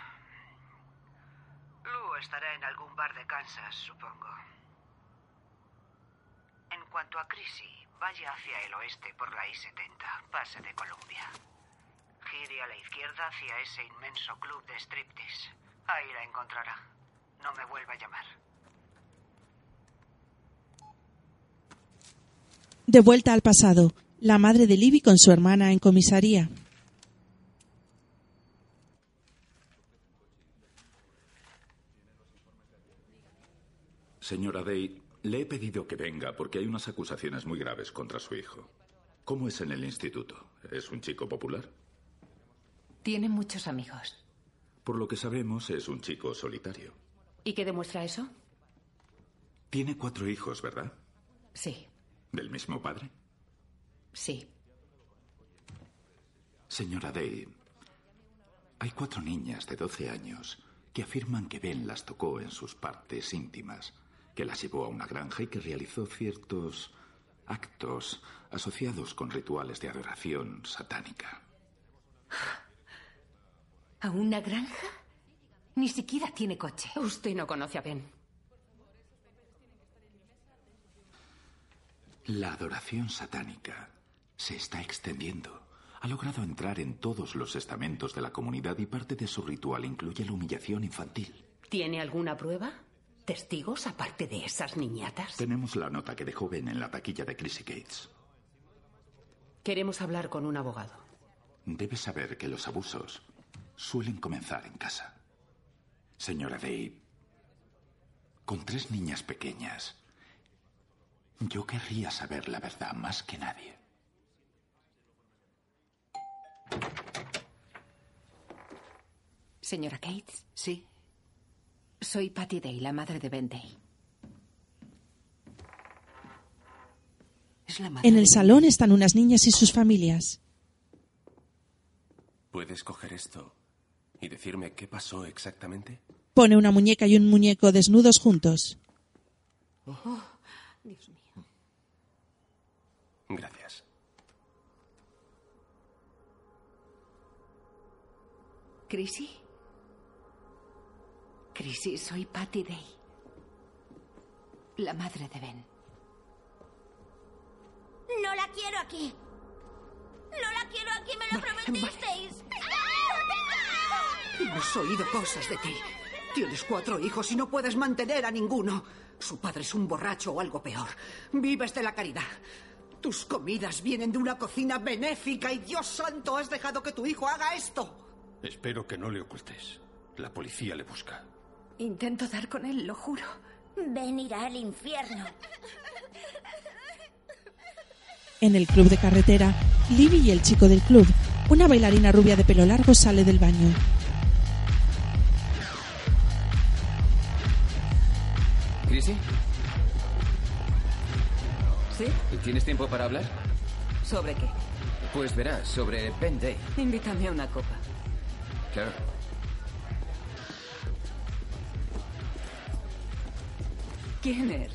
Lou estará en algún bar de Kansas, supongo. En cuanto a Chrissy, vaya hacia el oeste por la I-70, pase de Columbia. Gire a la izquierda hacia ese inmenso club de striptease. Ahí la encontrará. No me vuelva a llamar. De vuelta al pasado, la madre de Libby con su hermana en comisaría. Señora Day, le he pedido que venga porque hay unas acusaciones muy graves contra su hijo. ¿Cómo es en el instituto? ¿Es un chico popular? Tiene muchos amigos. Por lo que sabemos, es un chico solitario. ¿Y qué demuestra eso? Tiene cuatro hijos, ¿verdad? Sí, ¿Del mismo padre? sí. Señora Day, hay cuatro niñas de 12 años que afirman que Ben las tocó en sus partes íntimas, que las llevó a una granja y que realizó ciertos actos asociados con rituales de adoración satánica. ¿A una granja? Ni siquiera tiene coche. Usted no conoce a Ben. La adoración satánica se está extendiendo. Ha logrado entrar en todos los estamentos de la comunidad y parte de su ritual incluye la humillación infantil. ¿Tiene alguna prueba? ¿Testigos aparte de esas niñatas? Tenemos la nota que dejó Ben en la taquilla de Chrissy Gates. Queremos hablar con un abogado. Debe saber que los abusos suelen comenzar en casa. Señora Day, con tres niñas pequeñas, yo querría saber la verdad más que nadie. Señora Cates. Sí. Soy Patty Day, la madre de Ben Day. Es la madre En el salón están unas niñas y sus familias. ¿Puedes coger esto y decirme qué pasó exactamente? Pone una muñeca y un muñeco desnudos juntos. Oh, Dios mío. Gracias. ¿Chrissy? Chrissy, soy Patty Day. La madre de Ben. No la quiero aquí. No la quiero aquí, me lo prometisteis. Hemos oído cosas de ti. Tienes cuatro hijos y no puedes mantener a ninguno. Su padre es un borracho o algo peor. Vives de la caridad. Tus comidas vienen de una cocina benéfica y Dios santo, has dejado que tu hijo haga esto. Espero que no le ocultes. La policía le busca. Intento dar con él, lo juro. Ben irá al infierno. En el club de carretera, Libby y el chico del club, una bailarina rubia de pelo largo, sale del baño. ¿Chrissy? ¿Sí? ¿Tienes tiempo para hablar? ¿Sobre qué? Pues verás, sobre Ben Day. Invítame a una copa. Claro. ¿Quién es?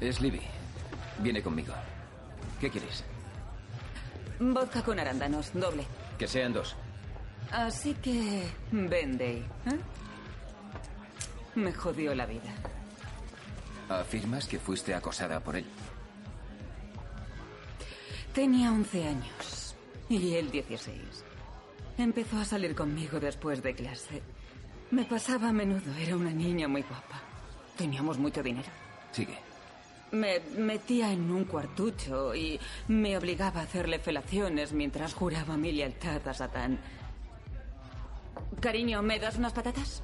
Es Libby. Viene conmigo. ¿Qué quieres? Vodka con arándanos, doble. Que sean dos. Así que... Ben Day, ¿eh? Me jodió la vida. ¿Afirmas que fuiste acosada por él? Tenía 11 años y él 16. Empezó a salir conmigo después de clase. Me pasaba a menudo, era una niña muy guapa. Teníamos mucho dinero. Sigue. Me metía en un cuartucho y me obligaba a hacerle felaciones mientras juraba mi lealtad a Satán. Cariño, ¿me das unas patatas?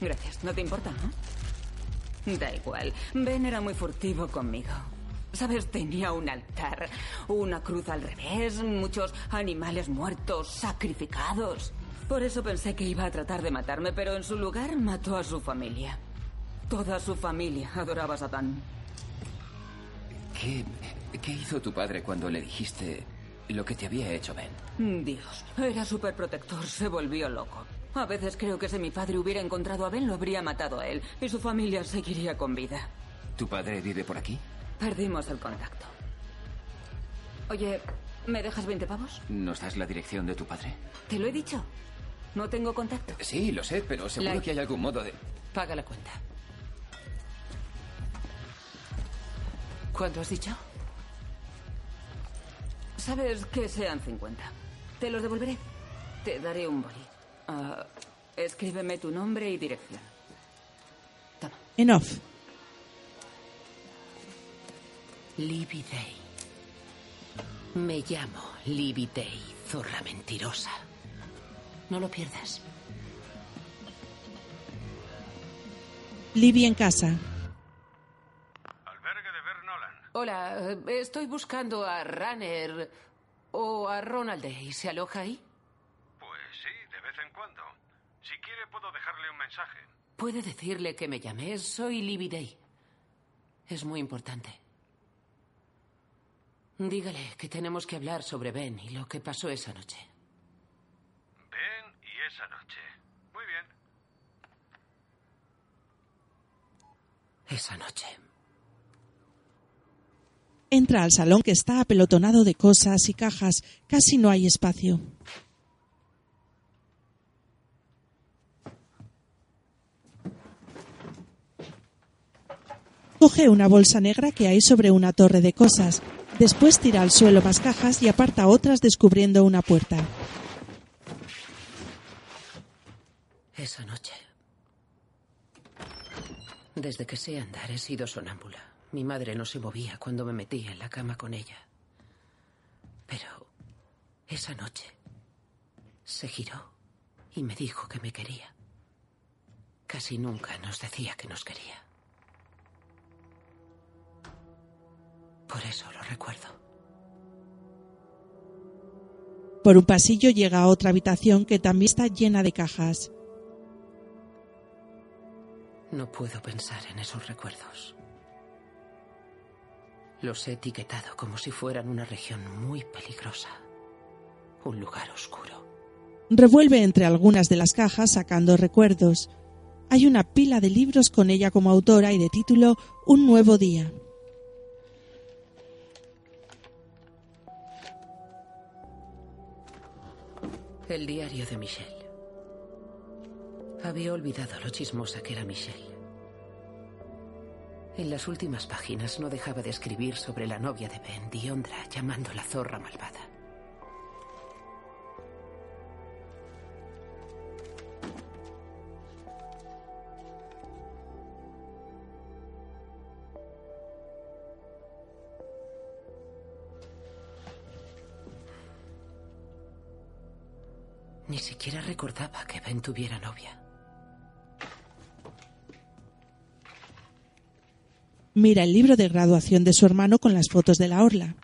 Gracias, no te importa, ¿no? Da igual. Ben era muy furtivo conmigo. ¿Sabes? Tenía un altar, una cruz al revés, muchos animales muertos, sacrificados. Por eso pensé que iba a tratar de matarme, pero en su lugar mató a su familia. Toda su familia adoraba a Satán. ¿Qué, ¿Qué hizo tu padre cuando le dijiste lo que te había hecho Ben? Dios, era súper protector, se volvió loco. A veces creo que si mi padre hubiera encontrado a Ben, lo habría matado a él y su familia seguiría con vida. ¿Tu padre vive por aquí? Perdimos el contacto. Oye, ¿me dejas 20 pavos? ¿Nos das la dirección de tu padre? ¿Te lo he dicho? ¿No tengo contacto? Sí, lo sé, pero seguro que hay algún modo de... Paga la cuenta. ¿Cuánto has dicho? Sabes que sean 50. Te los devolveré. Te daré un boli. Ah, escríbeme tu nombre y dirección. Toma. En off. Libby Day. Me llamo Libby Day, zorra mentirosa. No lo pierdas. Libby en casa. Albergue de Vernolan. Hola, eh, estoy buscando a Runner o a Ronald Day. ¿Se aloja ahí? Pues sí, de vez en cuando. Si quiere puedo dejarle un mensaje. Puede decirle que me llamé. Soy Libby Day. Es muy importante. Dígale que tenemos que hablar sobre Ben y lo que pasó esa noche. Ben y esa noche. Muy bien. Esa noche. Entra al salón que está apelotonado de cosas y cajas. Casi no hay espacio. Coge una bolsa negra que hay sobre una torre de cosas. Después tira al suelo más cajas y aparta otras descubriendo una puerta. Esa noche. Desde que sé andar he sido sonámbula. Mi madre no se movía cuando me metía en la cama con ella. Pero esa noche se giró y me dijo que me quería. Casi nunca nos decía que nos quería. Por eso lo recuerdo. Por un pasillo llega a otra habitación que también está llena de cajas. No puedo pensar en esos recuerdos. Los he etiquetado como si fueran una región muy peligrosa. Un lugar oscuro. Revuelve entre algunas de las cajas sacando recuerdos. Hay una pila de libros con ella como autora y de título Un nuevo día. El diario de Michelle. Había olvidado lo chismosa que era Michelle. En las últimas páginas no dejaba de escribir sobre la novia de Ben, Diondra, llamándola zorra malvada. Ni siquiera recordaba que Ben tuviera novia. Mira el libro de graduación de su hermano con las fotos de la orla.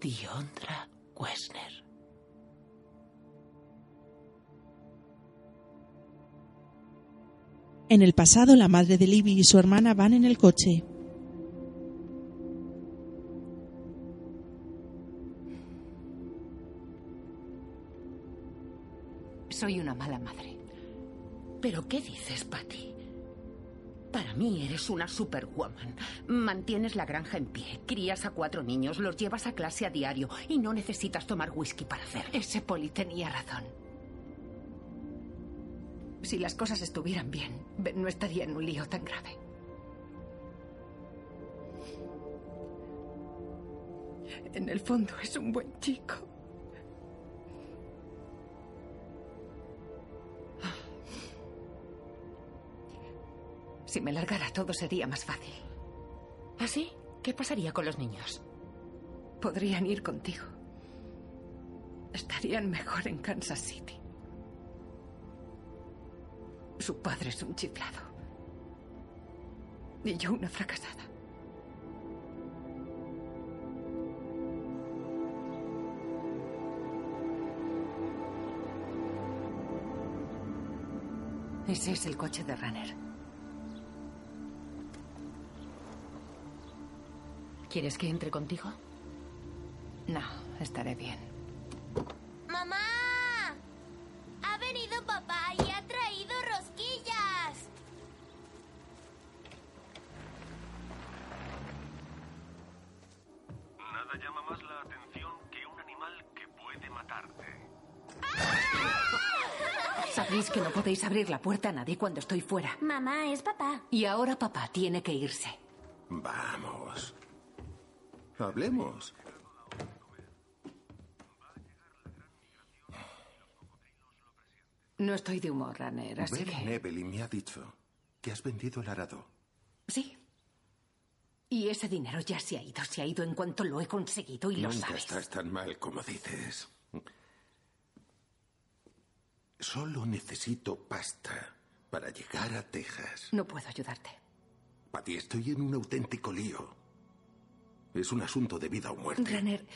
Diondra Wessner. En el pasado, la madre de Libby y su hermana van en el coche. Soy una mala madre. ¿Pero qué dices, Patty? Para mí eres una superwoman. Mantienes la granja en pie, crías a cuatro niños, los llevas a clase a diario y no necesitas tomar whisky para hacerlo. Ese poli tenía razón. Si las cosas estuvieran bien, Ben no estaría en un lío tan grave. En el fondo es un buen chico. Si me largara todo sería más fácil. ¿Así? ¿Qué pasaría con los niños? Podrían ir contigo. Estarían mejor en Kansas City. Su padre es un chiflado. Y yo una fracasada. Ese es el coche de Runner. ¿Quieres que entre contigo? No, estaré bien. ¡Mamá! Ha venido papá y ha traído rosquillas. Nada llama más la atención que un animal que puede matarte. Sabéis que no podéis abrir la puerta a nadie cuando estoy fuera. Mamá, es papá. Y ahora papá tiene que irse. Vamos. Hablemos. No estoy de humor, Runner, así Ben que... Me ha dicho que has vendido el arado. Sí. Y ese dinero ya se ha ido, se ha ido en cuanto lo he conseguido y lo Nunca sabes. estás tan mal como dices. Solo necesito pasta para llegar a Texas. No puedo ayudarte. Patty, estoy en un auténtico lío. Es un asunto de vida o muerte. Runner,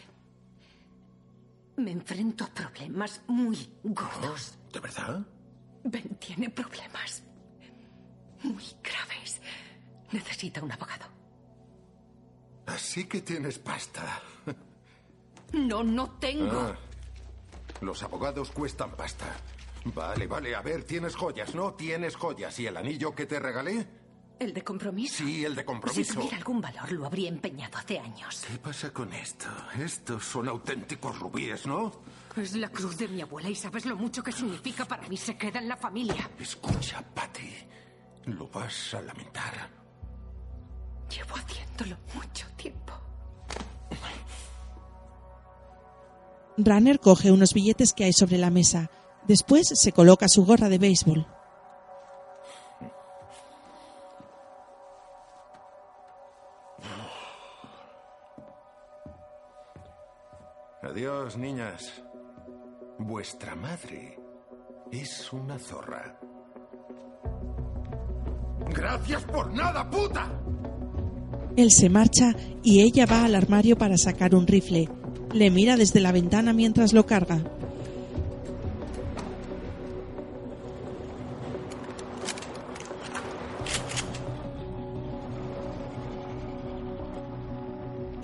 me enfrento a problemas muy gordos. ¿De verdad? Ben tiene problemas muy graves. Necesita un abogado. Así que tienes pasta. No, no tengo. Ah, los abogados cuestan pasta. Vale, vale. A ver, tienes joyas, ¿no? Tienes joyas. ¿Y el anillo que te regalé? ¿El de compromiso? Sí, el de Si compromiso. tuviera algún valor, lo habría empeñado hace años. ¿Qué pasa con esto? Estos son auténticos rubíes, ¿no? Es la cruz de mi abuela y sabes lo mucho que significa para mí. Se queda en la familia. Escucha, Patty. Lo vas a lamentar. Llevo haciéndolo mucho tiempo. Runner coge unos billetes que hay sobre la mesa. Después se coloca su gorra de béisbol. Adiós, niñas. Vuestra madre es una zorra. Gracias por nada, puta. Él se marcha y ella va al armario para sacar un rifle. Le mira desde la ventana mientras lo carga.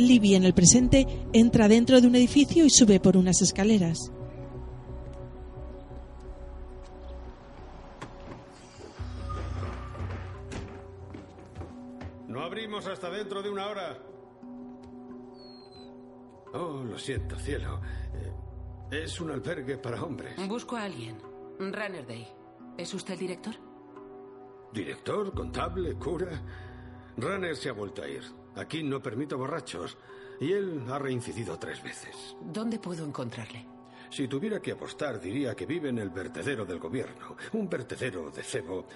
Libby en el presente entra dentro de un edificio y sube por unas escaleras. No abrimos hasta dentro de una hora. Oh, lo siento, cielo. Eh, es un albergue para hombres. Busco a alguien. Runner Day. ¿Es usted el director? Director, contable, cura. Runner se ha vuelto a ir. Aquí no permito borrachos. Y él ha reincidido tres veces. ¿Dónde puedo encontrarle? Si tuviera que apostar, diría que vive en el vertedero del gobierno. Un vertedero de cebo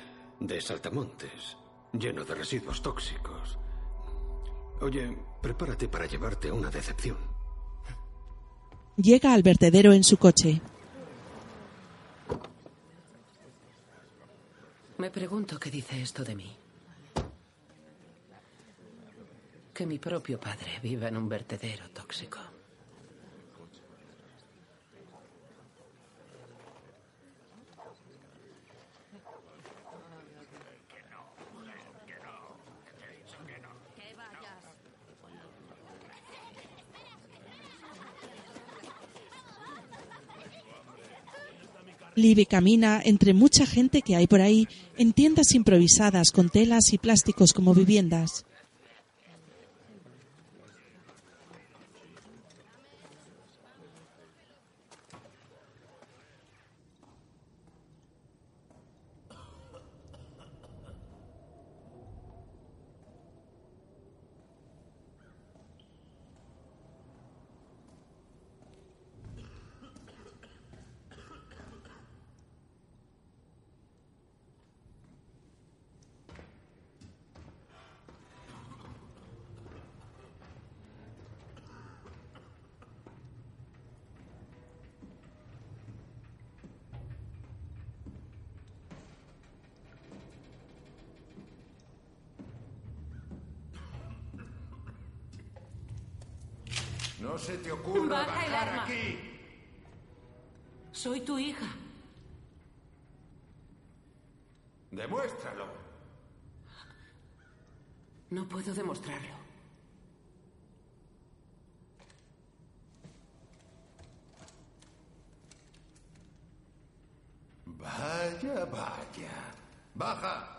de saltamontes, lleno de residuos tóxicos. Oye, prepárate para llevarte una decepción. Llega al vertedero en su coche. Me pregunto qué dice esto de mí. Que mi propio padre viva en un vertedero tóxico. Libby camina entre mucha gente que hay por ahí en tiendas improvisadas con telas y plásticos como viviendas. Se te ocurra Baja el arma. aquí. Soy tu hija. Demuéstralo. No puedo demostrarlo. Vaya, vaya. Baja.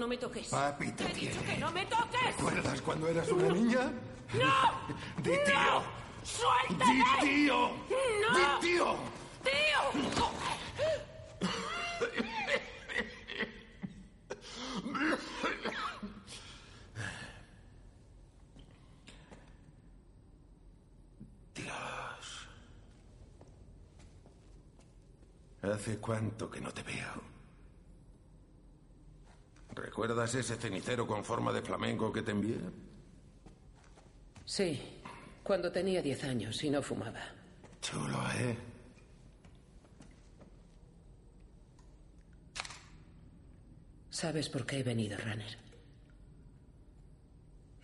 No, no me toques. Papi te Te he dicho que no me toques. ¿Recuerdas cuando eras una niña? ¡No! ¡Di tío! ¡Suéltame! ¡Di tío! ¡No! ¡Di tío! ¡Tío! Dios. ¿Hace cuánto que no te veo? ¿Recuerdas ese cenicero con forma de flamenco que te envié? Sí, cuando tenía 10 años y no fumaba. Chulo, ¿eh? ¿Sabes por qué he venido, Runner?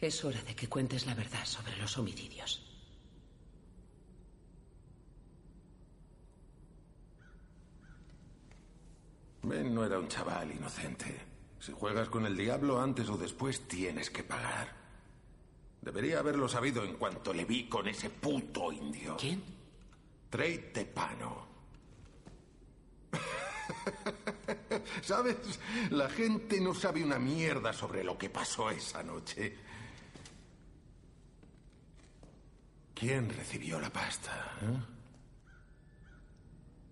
Es hora de que cuentes la verdad sobre los homicidios. Ben no era un chaval inocente. Si juegas con el diablo, antes o después tienes que pagar. Debería haberlo sabido en cuanto le vi con ese puto indio. ¿Quién? Trey Tepano. ¿Sabes? La gente no sabe una mierda sobre lo que pasó esa noche. ¿Quién recibió la pasta? eh?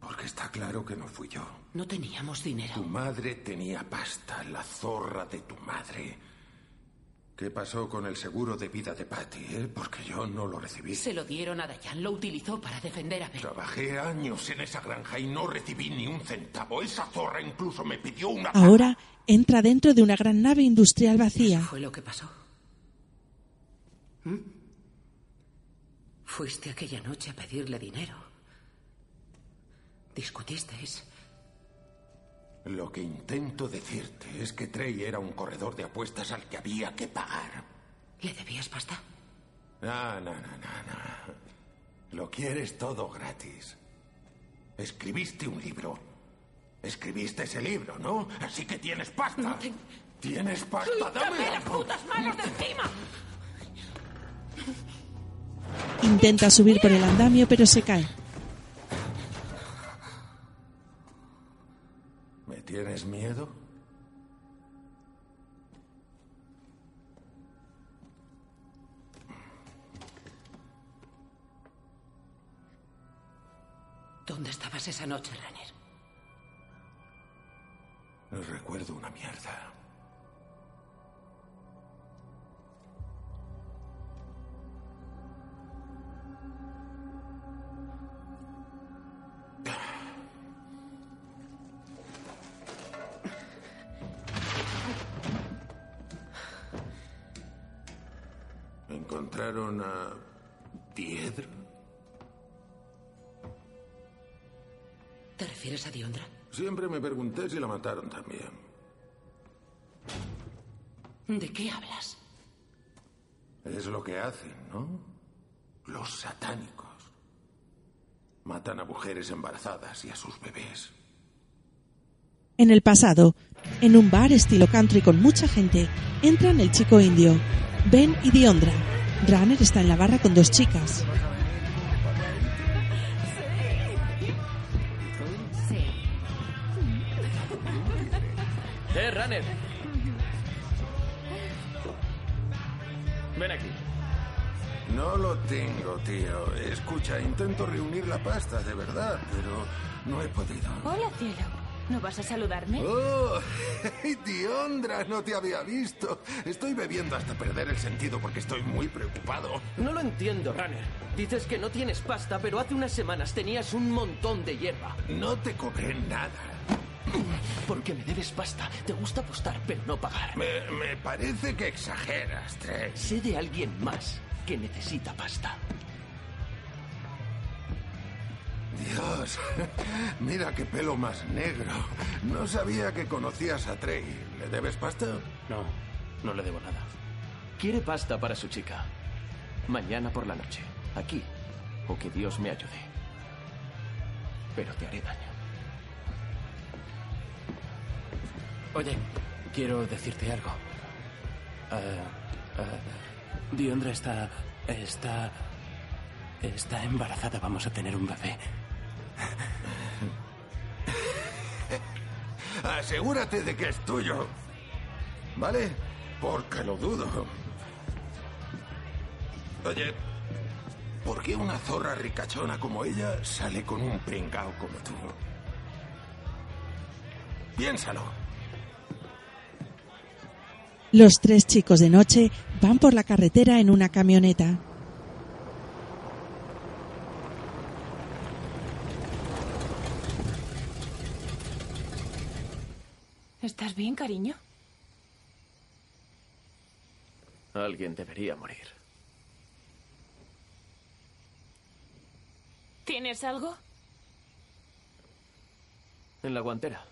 Porque está claro que no fui yo. No teníamos dinero. Tu madre tenía pasta, la zorra de tu madre. ¿Qué pasó con el seguro de vida de Patty? eh? Porque yo no lo recibí. Se lo dieron a Dayan, lo utilizó para defender a Ben. Trabajé años en esa granja y no recibí ni un centavo. Esa zorra incluso me pidió una... Ahora entra dentro de una gran nave industrial vacía. ¿Fue lo que pasó? ¿Mm? Fuiste aquella noche a pedirle dinero. ¿Discutisteis? Lo que intento decirte es que Trey era un corredor de apuestas al que había que pagar. ¿Le debías pasta? No, no, no, no, no. Lo quieres todo gratis. Escribiste un libro. Escribiste ese libro, ¿no? Así que tienes pasta. Tienes pasta, ¡Quítame dame las putas manos de encima! Intenta subir por el andamio pero se cae. Tienes miedo? ¿Dónde estabas esa noche, Renner? No recuerdo una mierda. ¿Encontraron a Piedra? ¿Te refieres a Diondra? Siempre me pregunté si la mataron también. ¿De qué hablas? Es lo que hacen, ¿no? Los satánicos. Matan a mujeres embarazadas y a sus bebés. En el pasado, en un bar estilo country con mucha gente, entran el chico indio, Ben y Diondra. Runner está en la barra con dos chicas. ¡Eh, Runner! Ven aquí. No lo tengo, tío. Escucha, intento reunir la pasta, de verdad, pero no he podido. Hola, cielo. ¿No vas a saludarme? ¡Oh! Diondra, no te había visto. Estoy bebiendo hasta perder el sentido porque estoy muy preocupado. No lo entiendo, Runner. Dices que no tienes pasta, pero hace unas semanas tenías un montón de hierba. No te cobré nada. Porque me debes pasta. Te gusta apostar, pero no pagar. Me, me parece que exageras, Trey. Sé de alguien más que necesita pasta. Dios, mira qué pelo más negro. No sabía que conocías a Trey. ¿Le debes pasta? No, no le debo nada. Quiere pasta para su chica. Mañana por la noche. Aquí. O que Dios me ayude. Pero te haré daño. Oye, quiero decirte algo. Uh, uh, Diondra está... está... está embarazada. Vamos a tener un bebé. Asegúrate de que es tuyo. ¿Vale? Porque lo dudo. Oye, ¿por qué una zorra ricachona como ella sale con un pringao como tú? Piénsalo. Los tres chicos de noche van por la carretera en una camioneta. ¿Estás bien, cariño? Alguien debería morir. ¿Tienes algo? En la guantera.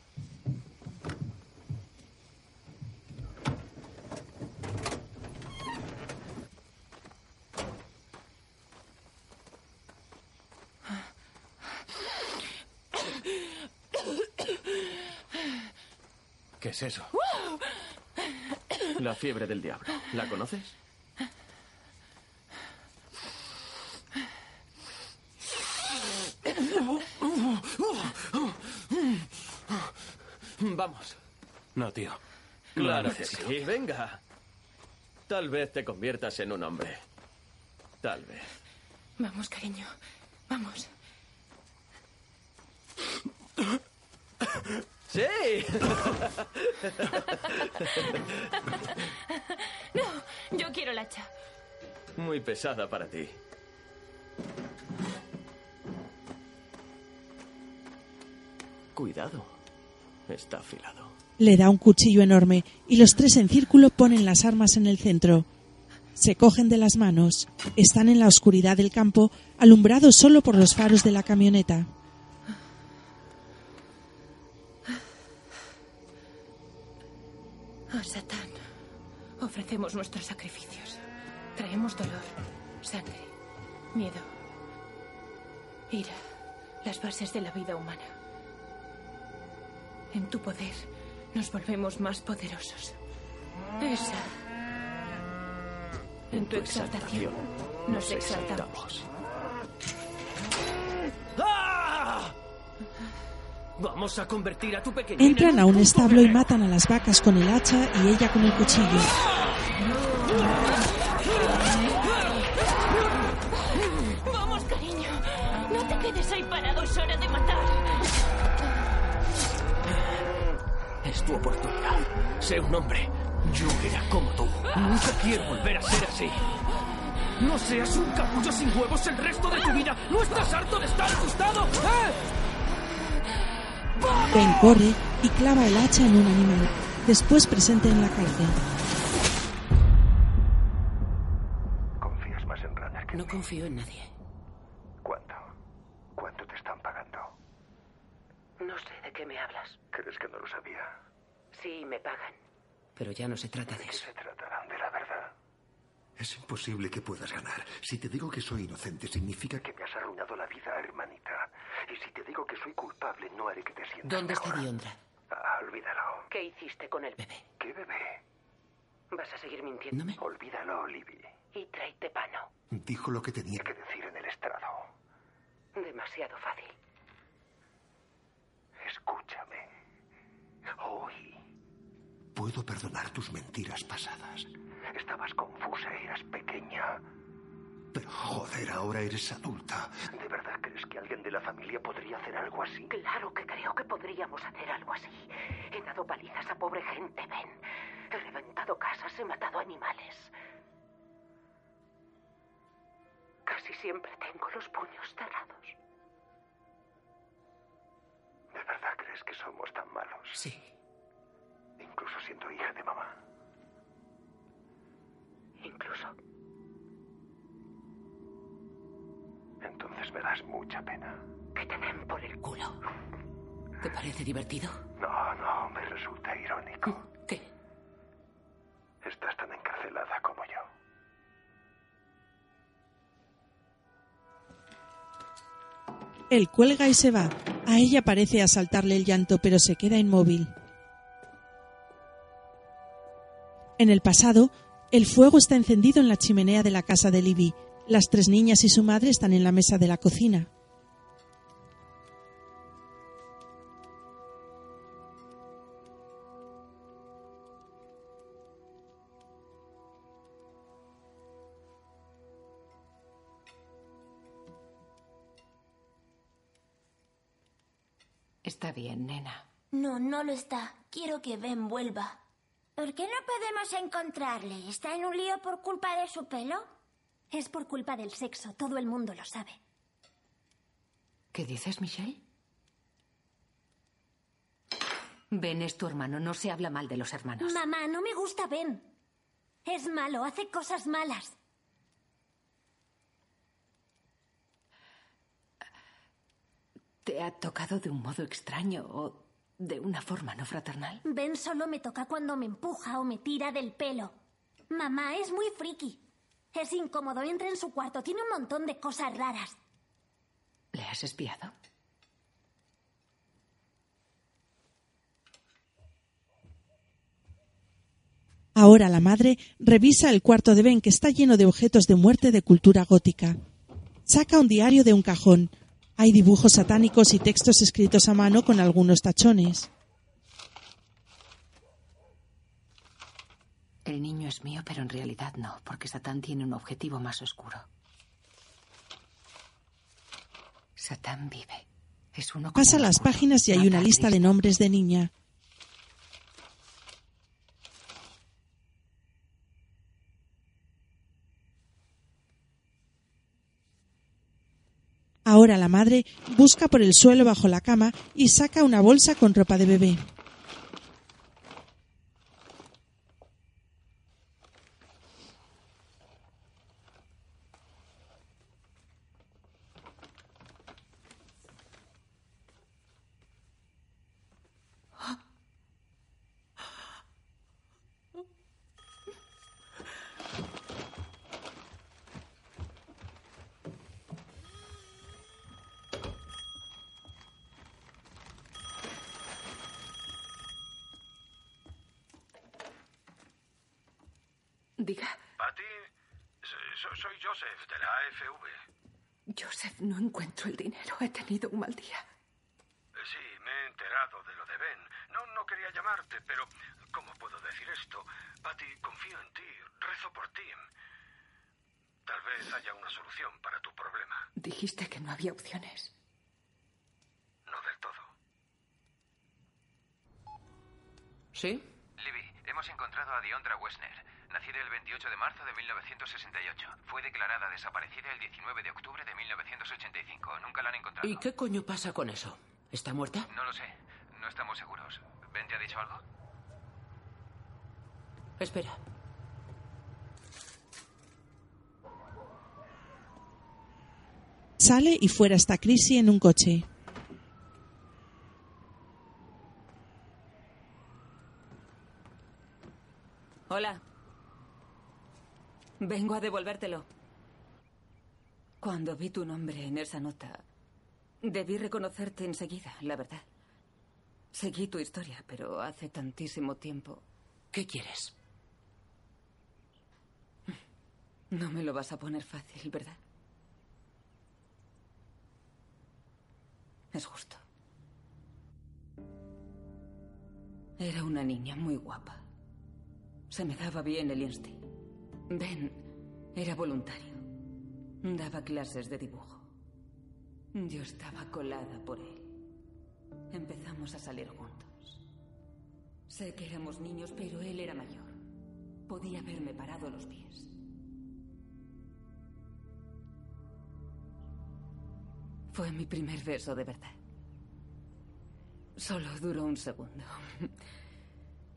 ¿Qué es eso? La fiebre del diablo. ¿La conoces? Vamos. No, tío. Claro que sí. Venga. Tal vez te conviertas en un hombre. Tal vez. Vamos, cariño. Vamos. ¡Sí! No, yo quiero la hacha. Muy pesada para ti. Cuidado. Está afilado. Le da un cuchillo enorme y los tres en círculo ponen las armas en el centro. Se cogen de las manos. Están en la oscuridad del campo, alumbrados solo por los faros de la camioneta. A Satán ofrecemos nuestros sacrificios. Traemos dolor, sangre, miedo, ira, las bases de la vida humana. En tu poder nos volvemos más poderosos. Esa. En tu exaltación nos exaltamos. Vamos a convertir a tu pequeñina Entran en a un establo y matan a las vacas con el hacha y ella con el cuchillo. Vamos, cariño. No te quedes ahí parado, es hora de matar. Es tu oportunidad. Sé un hombre. Yo era como tú. Nunca quiero volver a ser así. No seas un capullo sin huevos el resto de tu vida. ¿No estás harto de estar asustado? ¿Eh? Ben corre y clava el hacha en un animal. Después presente en la cárcel. ¿Confías más en Runner que en No mí? confío en nadie. ¿Cuánto? ¿Cuánto te están pagando? No sé de qué me hablas. ¿Crees que no lo sabía? Sí, me pagan. Pero ya no se trata de ¿De qué eso. se tratarán de la verdad? Es imposible que puedas ganar. Si te digo que soy inocente, significa que me has arruinado la vida, hermanita. Y si te digo que soy culpable, no haré que te sientas ¿Dónde está. Diondra? Ah, olvídalo. ¿Qué hiciste con el bebé? ¿Qué bebé? ¿Vas a seguir mintiéndome? Olvídalo, Libby. Y tráete pano. Dijo lo que tenía que decir en el estrado. Demasiado fácil. Escúchame. Hoy puedo perdonar tus mentiras pasadas. Estabas confusa, eras pequeña. Pero joder, ahora eres adulta. ¿De verdad crees que alguien de la familia podría hacer algo así? Claro que creo que podríamos hacer algo así. He dado palizas a pobre gente, ven. He reventado casas, he matado animales. Casi siempre tengo los puños cerrados. ¿De verdad crees que somos tan malos? Sí. Incluso siendo hija de mamá. Incluso. Entonces me das mucha pena. Que te den por el culo. ¿Te parece divertido? No, no, me resulta irónico. ¿Qué? Estás tan encarcelada como yo. Él cuelga y se va. A ella parece asaltarle el llanto, pero se queda inmóvil. En el pasado, el fuego está encendido en la chimenea de la casa de Libby. Las tres niñas y su madre están en la mesa de la cocina. Está bien, nena. No, no lo está. Quiero que Ben vuelva. ¿Por qué no podemos encontrarle? ¿Está en un lío por culpa de su pelo? Es por culpa del sexo. Todo el mundo lo sabe. ¿Qué dices, Michelle? Ben es tu hermano. No se habla mal de los hermanos. Mamá, no me gusta Ben. Es malo, hace cosas malas. ¿Te ha tocado de un modo extraño o de una forma no fraternal? Ben solo me toca cuando me empuja o me tira del pelo. Mamá es muy friki. Es incómodo, entra en su cuarto, tiene un montón de cosas raras. ¿Le has espiado? Ahora la madre revisa el cuarto de Ben que está lleno de objetos de muerte de cultura gótica. Saca un diario de un cajón. Hay dibujos satánicos y textos escritos a mano con algunos tachones. El niño es mío, pero en realidad no, porque Satán tiene un objetivo más oscuro. Satán vive. Es uno Pasa las páginas y hay una lista de nombres de niña. Ahora la madre busca por el suelo bajo la cama y saca una bolsa con ropa de bebé. Diga. Patty, so- soy Joseph de la AFV. Joseph, no encuentro el dinero. He tenido un mal día. Eh, Sí, me he enterado de lo de Ben. No, no quería llamarte, pero ¿cómo puedo decir esto? Patty, confío en ti, rezo por ti. Tal vez haya una solución para tu problema. Dijiste que no había opciones. No del todo. ¿Sí? Libby, hemos encontrado a Diondra Wessner, nacida el 28 de marzo de 1968. Fue declarada desaparecida el 19 de octubre de 1985. Nunca la han encontrado. ¿Y qué coño pasa con eso? ¿Está muerta? No lo sé. No estamos seguros. ¿Ben te ha dicho algo? Espera. Sale y fuera está Chrissy en un coche. Hola. Vengo a devolvértelo. Cuando vi tu nombre en esa nota, debí reconocerte enseguida, la verdad. Seguí tu historia, pero hace tantísimo tiempo. ¿Qué quieres? No me lo vas a poner fácil, ¿verdad? Es justo. Era una niña muy guapa. Se me daba bien el insti. Ben era voluntario. Daba clases de dibujo. Yo estaba colada por él. Empezamos a salir juntos. Sé que éramos niños, pero él era mayor. Podía haberme parado los pies. Fue mi primer beso de verdad. Solo duró un segundo.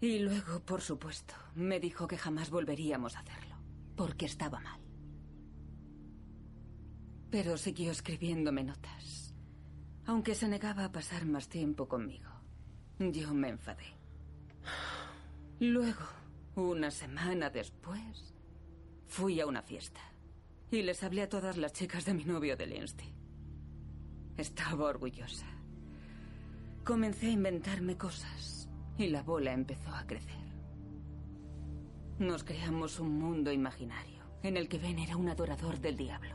Y luego, por supuesto, me dijo que jamás volveríamos a hacerlo, porque estaba mal. Pero siguió escribiéndome notas, aunque se negaba a pasar más tiempo conmigo. Yo me enfadé. Luego, una semana después, fui a una fiesta y les hablé a todas las chicas de mi novio del Insti. Estaba orgullosa. Comencé a inventarme cosas y la bola empezó a crecer. Nos creamos un mundo imaginario en el que Ben era un adorador del diablo.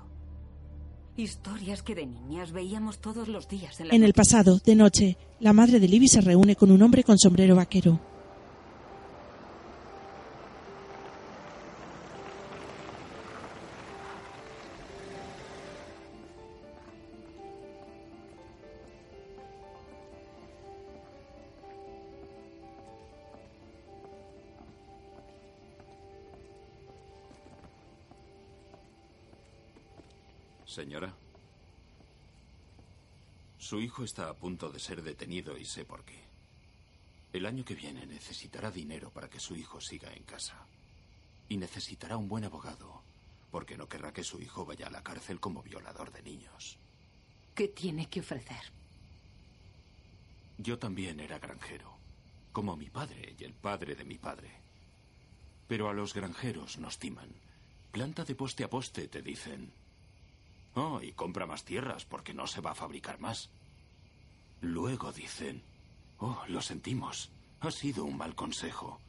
Historias que de niñas veíamos todos los días en la En el pasado, de noche, la madre de Libby se reúne con un hombre con sombrero vaquero. Señora, su hijo está a punto de ser detenido y sé por qué. El año que viene necesitará dinero para que su hijo siga en casa. Y necesitará un buen abogado, porque no querrá que su hijo vaya a la cárcel como violador de niños. ¿Qué tiene que ofrecer? Yo también era granjero, como mi padre y el padre de mi padre. Pero a los granjeros nos timan. Planta de poste a poste, te dicen. Oh, y compra más tierras porque no se va a fabricar más. Luego dicen, oh, lo sentimos, ha sido un mal consejo.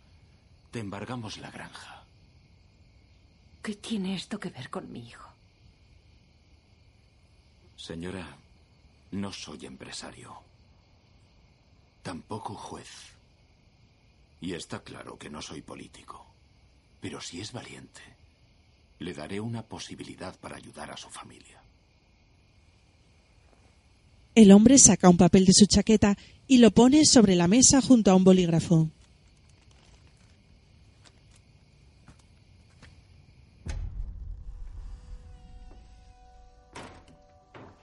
Te embargamos la granja. ¿Qué tiene esto que ver con mi hijo? Señora, no soy empresario. Tampoco juez. Y está claro que no soy político. Pero si es valiente, le daré una posibilidad para ayudar a su familia. El hombre saca un papel de su chaqueta y lo pone sobre la mesa junto a un bolígrafo.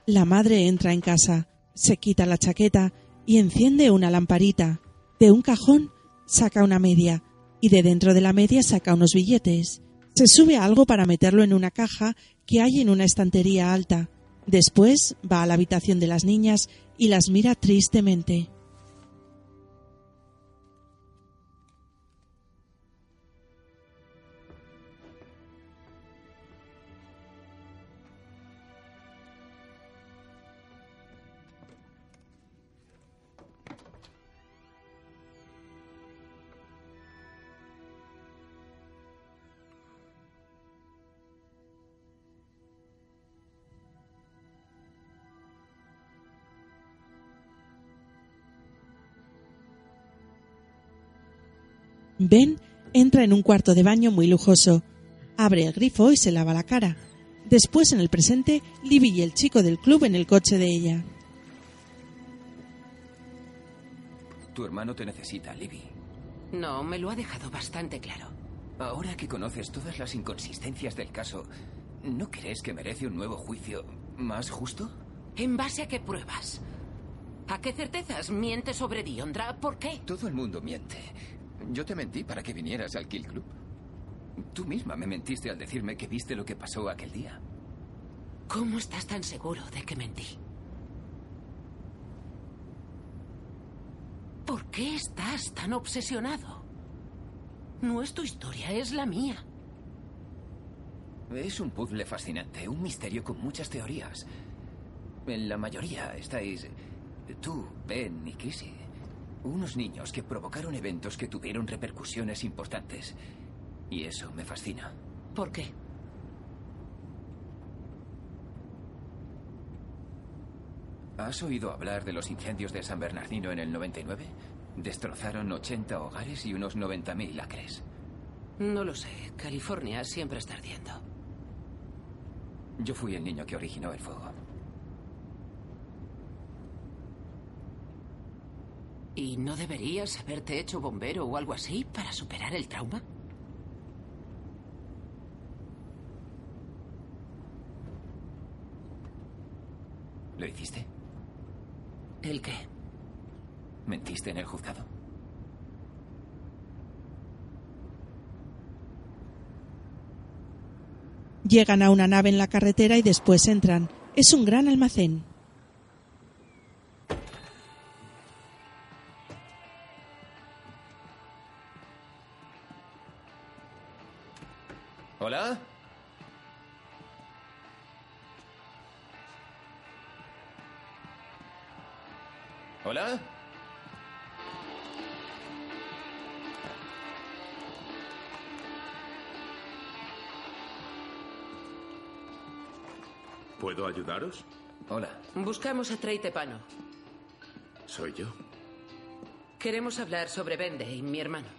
La madre entra en casa, se quita la chaqueta y enciende una lamparita. De un cajón saca una media y de dentro de la media saca unos billetes. Se sube a algo para meterlo en una caja que hay en una estantería alta. Después va a la habitación de las niñas y las mira tristemente. Ben entra en un cuarto de baño muy lujoso. Abre el grifo y se lava la cara. Después, en el presente, Libby y el chico del club en el coche de ella. Tu hermano te necesita, Libby. No, me lo ha dejado bastante claro. Ahora que conoces todas las inconsistencias del caso, ¿no crees que merece un nuevo juicio más justo? ¿En base a qué pruebas? ¿A qué certezas miente sobre Diondra? ¿Por qué? Todo el mundo miente. Yo te mentí para que vinieras al Kill Club. Tú misma me mentiste al decirme que viste lo que pasó aquel día. ¿Cómo estás tan seguro de que mentí? ¿Por qué estás tan obsesionado? No es tu historia, es la mía. Es un puzzle fascinante, un misterio con muchas teorías. En la mayoría estáis tú, Ben y Kissy. Unos niños que provocaron eventos que tuvieron repercusiones importantes. Y eso me fascina. ¿Por qué? ¿Has oído hablar de los incendios de San Bernardino en el 99? Destrozaron 80 hogares y unos 90.000 acres. No lo sé. California siempre está ardiendo. Yo fui el niño que originó el fuego. ¿Y no deberías haberte hecho bombero o algo así para superar el trauma? ¿Lo hiciste? ¿El qué? ¿Mentiste en el juzgado? Llegan a una nave en la carretera y después entran. Es un gran almacén. ¿Hola? ¿Hola? ¿Puedo ayudaros? Hola. Buscamos a Trey Tepano. ¿Soy yo? Queremos hablar sobre Bende y mi hermano.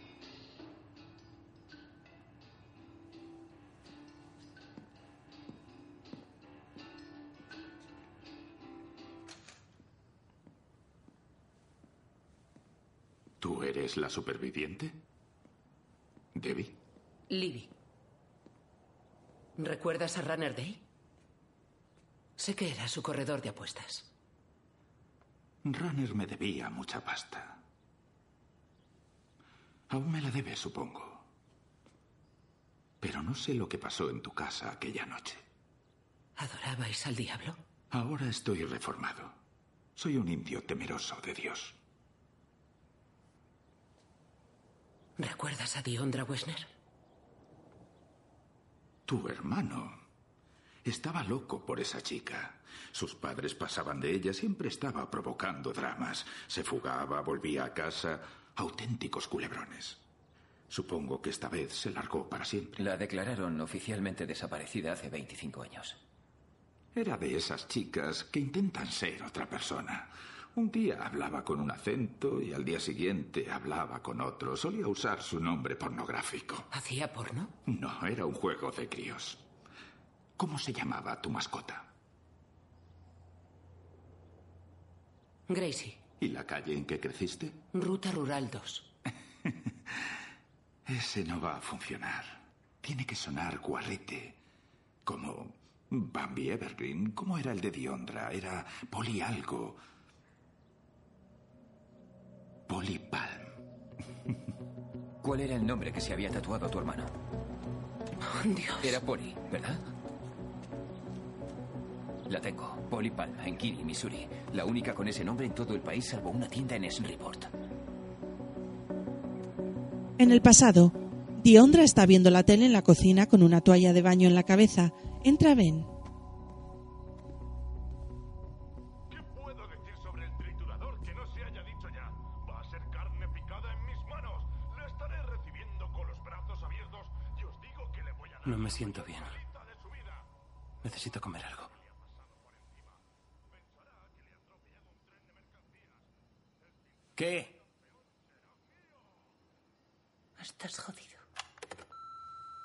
¿Tú eres la superviviente? ¿Debbie? Libby. ¿Recuerdas a Runner Day? Sé que era su corredor de apuestas. Runner me debía mucha pasta. Aún me la debe, supongo. Pero no sé lo que pasó en tu casa aquella noche. ¿Adorabais al diablo? Ahora estoy reformado. Soy un indio temeroso de Dios. ¿Recuerdas a Diondra Wessner? Tu hermano. Estaba loco por esa chica. Sus padres pasaban de ella, siempre estaba provocando dramas. Se fugaba, volvía a casa. Auténticos culebrones. Supongo que esta vez se largó para siempre. La declararon oficialmente desaparecida hace 25 años. Era de esas chicas que intentan ser otra persona. Un día hablaba con un acento y al día siguiente hablaba con otro. Solía usar su nombre pornográfico. ¿Hacía porno? No, era un juego de críos. ¿Cómo se llamaba tu mascota? Gracie. ¿Y la calle en que creciste? Ruta Rural 2. Ese no va a funcionar. Tiene que sonar guarrete. Como Bambi Evergreen. ¿Cómo era el de Diondra? Era Poli algo. Polly Palm. ¿Cuál era el nombre que se había tatuado a tu hermano? Oh, Dios. Era Polly, ¿verdad? La tengo. Polly Palm, en Kiri, Missouri. La única con ese nombre en todo el país, salvo una tienda en Shreveport. En el pasado, Diondra está viendo la tele en la cocina con una toalla de baño en la cabeza. Entra Ben. Me siento bien. Necesito comer algo. ¿Qué? Estás jodido.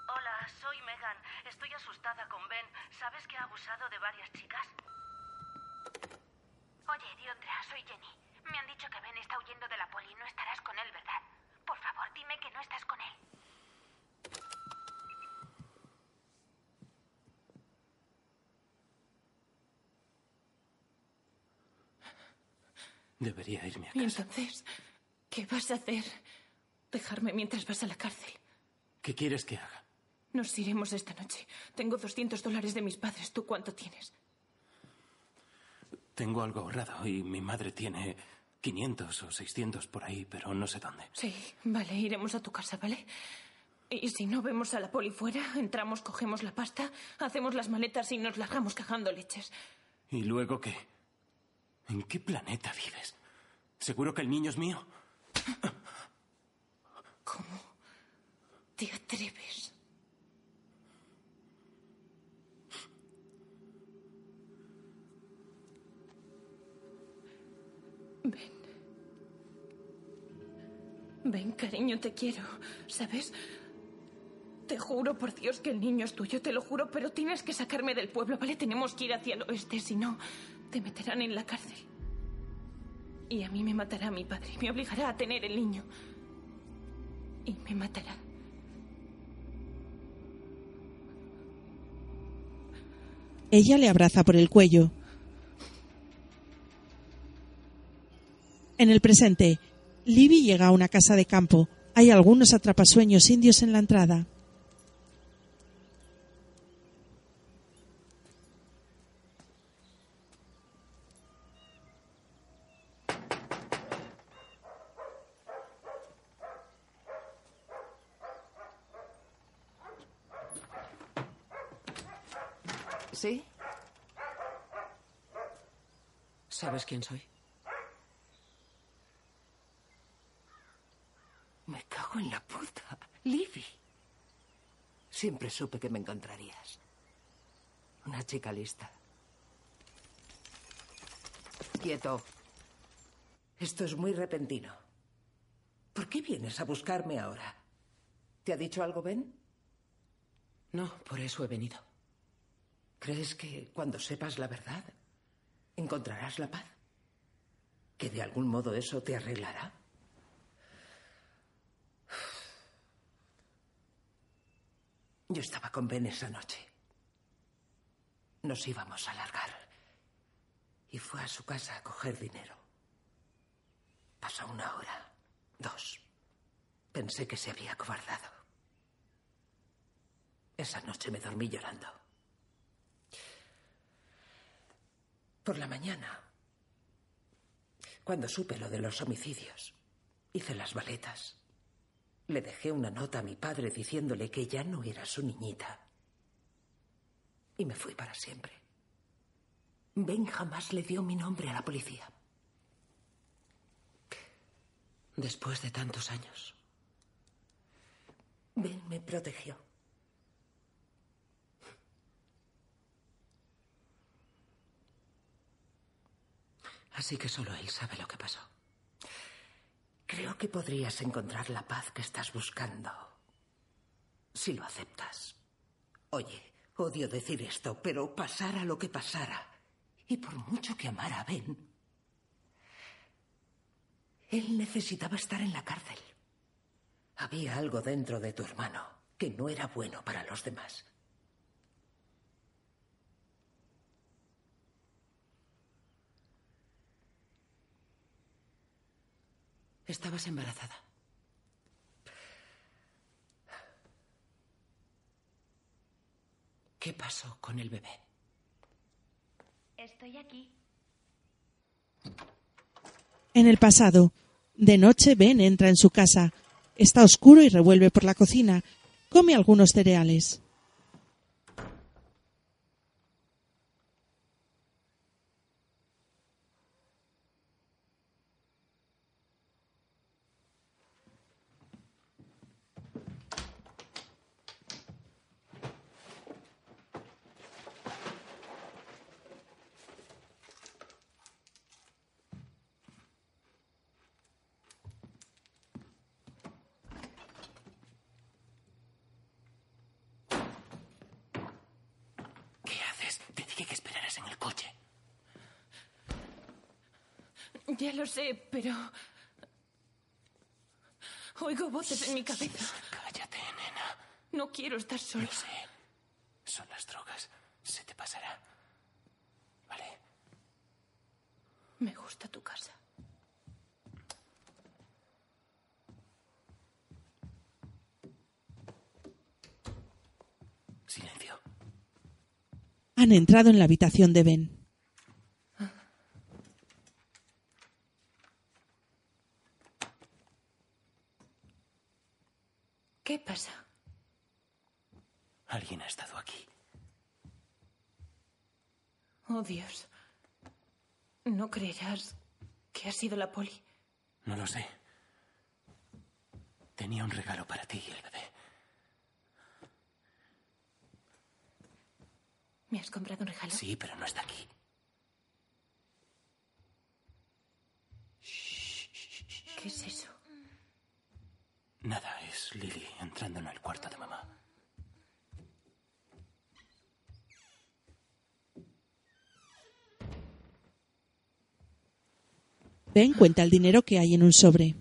Hola, soy Megan. Estoy asustada con Ben. ¿Sabes que ha abusado de varias chicas? Oye, Diondra, soy Jenny. Me han dicho que Ben está huyendo de la poli. No estarás con él, ¿verdad? Por favor, dime que no estás con él. Debería irme a ¿Y casa. entonces qué vas a hacer? ¿Dejarme mientras vas a la cárcel? ¿Qué quieres que haga? Nos iremos esta noche. Tengo 200 dólares de mis padres. ¿Tú cuánto tienes? Tengo algo ahorrado y mi madre tiene 500 o 600 por ahí, pero no sé dónde. Sí, vale, iremos a tu casa, ¿vale? Y si no vemos a la poli fuera, entramos, cogemos la pasta, hacemos las maletas y nos largamos cagando leches. ¿Y luego qué? ¿En qué planeta vives? ¿Seguro que el niño es mío? ¿Cómo te atreves? Ven. Ven, cariño, te quiero. ¿Sabes? Te juro por Dios que el niño es tuyo, te lo juro, pero tienes que sacarme del pueblo, ¿vale? Tenemos que ir hacia el oeste, si no, te meterán en la cárcel. Y a mí me matará mi padre. Me obligará a tener el niño. Y me matará. Ella le abraza por el cuello. En el presente, Libby llega a una casa de campo. Hay algunos atrapasueños indios en la entrada. ¿Sí? ¿Sabes quién soy? Me cago en la puta. Libby. Siempre supe que me encontrarías. Una chica lista. Quieto. Esto es muy repentino. ¿Por qué vienes a buscarme ahora? ¿Te ha dicho algo, Ben? No, por eso he venido. ¿Crees que cuando sepas la verdad encontrarás la paz? ¿Que de algún modo eso te arreglará? Yo estaba con Ben esa noche. Nos íbamos a largar. Y fue a su casa a coger dinero. Pasó una hora, dos. Pensé que se había acobardado. Esa noche me dormí llorando. Por la mañana, cuando supe lo de los homicidios, hice las baletas. Le dejé una nota a mi padre diciéndole que ya no era su niñita. Y me fui para siempre. Ben jamás le dio mi nombre a la policía. Después de tantos años. Ben me protegió. Así que solo él sabe lo que pasó. Creo que podrías encontrar la paz que estás buscando. Si lo aceptas. Oye, odio decir esto, pero pasara lo que pasara, y por mucho que amara a Ben, él necesitaba estar en la cárcel. Había algo dentro de tu hermano que no era bueno para los demás. Estabas embarazada. ¿Qué pasó con el bebé? Estoy aquí. En el pasado, de noche Ben entra en su casa. Está oscuro y revuelve por la cocina. Come algunos cereales. ¿Qué haces? Te dije que esperaras en el coche. Ya lo sé, pero... Oigo voces en mi cabeza. Cállate, nena. No quiero estar sola. Lo sé. Son las drogas. Se te pasará. ¿Vale? Me gusta tu casa. Silencio. Han entrado en la habitación de Ben. ¿Qué pasa? Alguien ha estado aquí. Oh, Dios. No creerás que ha sido la poli. No lo sé. Tenía un regalo para ti y el bebé. ¿Me has comprado un regalo? Sí, pero no está aquí. ¿Qué es eso? Nada, es Lily entrando en el cuarto de mamá. Ben cuenta el dinero que hay en un sobre.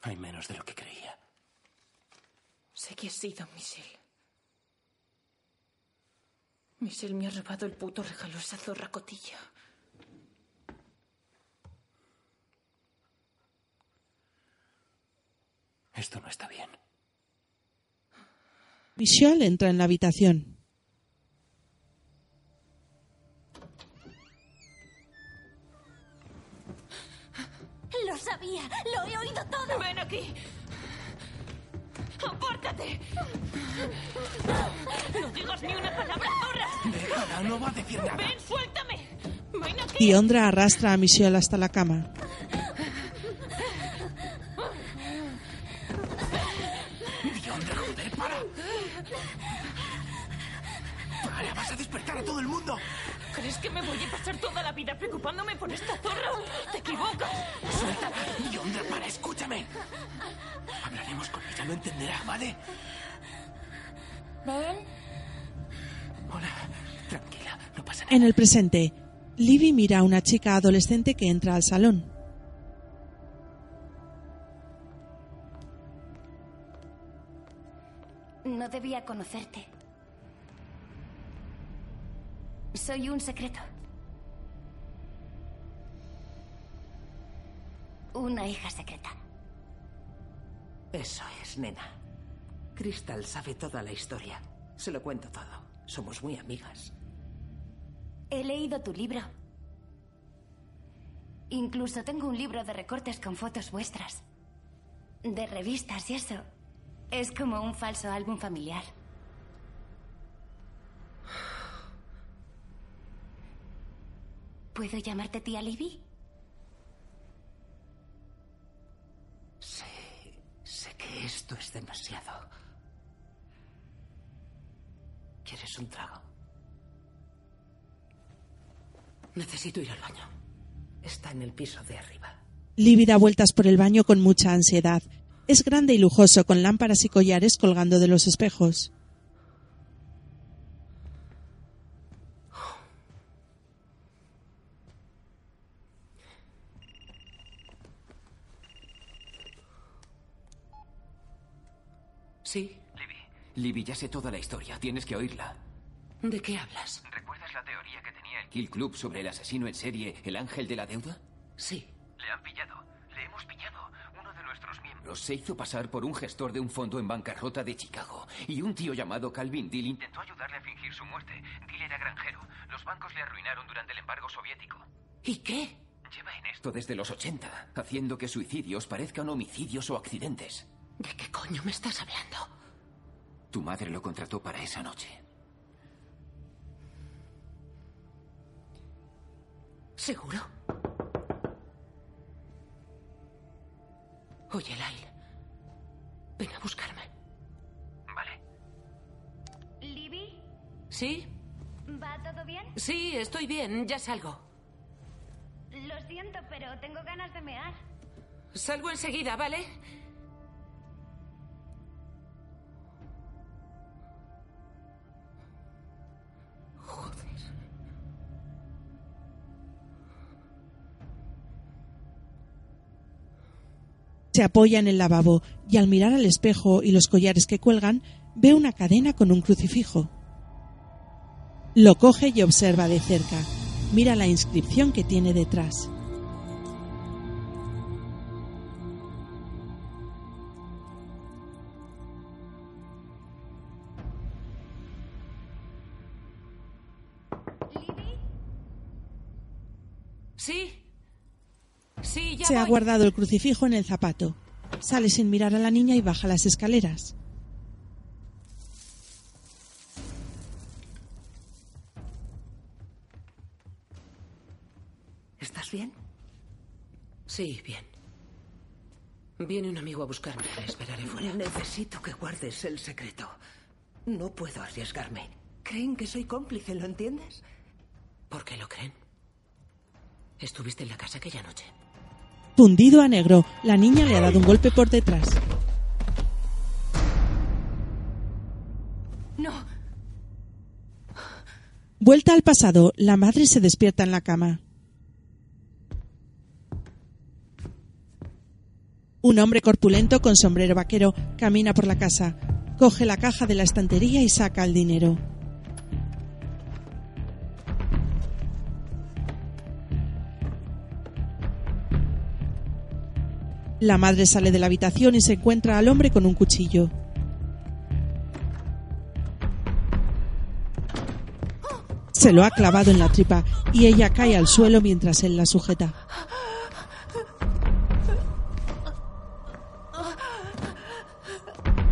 Hay menos de lo que creía. Sé que he sido Michelle. Michelle me ha robado el puto regalo esa zorra cotilla. Esto no está bien. Michelle entra en la habitación. Sabía, lo he oído todo. Ven aquí. ¡Apártate! No digas ni una palabra, zorra. Déjala, no va a decir nada. Ven, suéltame. Ven aquí. Y Ondra arrastra a Michelle hasta la cama. Diondra, joder, para. Para, vas a despertar a todo el mundo. ¿Crees que me voy a pasar toda la vida preocupándome por esta zorra? ¡Te equivocas! Suéltala. Diondra, para, escúchame. Hablaremos con ella, lo entenderá, ¿vale? ¿Ven? Hola, tranquila, no pasa En el presente, Libby mira a una chica adolescente que entra al salón. No debía conocerte. Soy un secreto. Una hija secreta. Eso es, nena. Crystal sabe toda la historia. Se lo cuento todo. Somos muy amigas. He leído tu libro. Incluso tengo un libro de recortes con fotos vuestras. De revistas y eso. Es como un falso álbum familiar. ¿Puedo llamarte tía Libby? Sé, sé que esto es demasiado. ¿Quieres un trago? Necesito ir al baño. Está en el piso de arriba. Libby da vueltas por el baño con mucha ansiedad. Es grande y lujoso, con lámparas y collares colgando de los espejos. Sí. Libby. Libby, ya sé toda la historia. Tienes que oírla. ¿De qué hablas? ¿Recuerdas la teoría que tenía el Kill Club sobre el asesino en serie, el ángel de la deuda? Sí. Le han pillado. Le hemos pillado. Uno de nuestros miembros se hizo pasar por un gestor de un fondo en bancarrota de Chicago. Y un tío llamado Calvin Dill intentó ayudarle a fingir su muerte. Dill era granjero. Los bancos le arruinaron durante el embargo soviético. ¿Y qué? Lleva en esto desde los 80, haciendo que suicidios parezcan homicidios o accidentes. ¿De qué coño me estás hablando? Tu madre lo contrató para esa noche. ¿Seguro? Oye, Lyle. Ven a buscarme. Vale. ¿Libby? ¿Sí? ¿Va todo bien? Sí, estoy bien. Ya salgo. Lo siento, pero tengo ganas de mear. Salgo enseguida, ¿vale? Se apoya en el lavabo y al mirar al espejo y los collares que cuelgan, ve una cadena con un crucifijo. Lo coge y observa de cerca. Mira la inscripción que tiene detrás. Se ha guardado el crucifijo en el zapato. Sale sin mirar a la niña y baja las escaleras. ¿Estás bien? Sí, bien. Viene un amigo a buscarme. Le esperaré fuera. Necesito que guardes el secreto. No puedo arriesgarme. Creen que soy cómplice, ¿lo entiendes? ¿Por qué lo creen? Estuviste en la casa aquella noche. Fundido a negro, la niña le ha dado un golpe por detrás. No. Vuelta al pasado, la madre se despierta en la cama. Un hombre corpulento con sombrero vaquero camina por la casa, coge la caja de la estantería y saca el dinero. La madre sale de la habitación y se encuentra al hombre con un cuchillo. Se lo ha clavado en la tripa y ella cae al suelo mientras él la sujeta.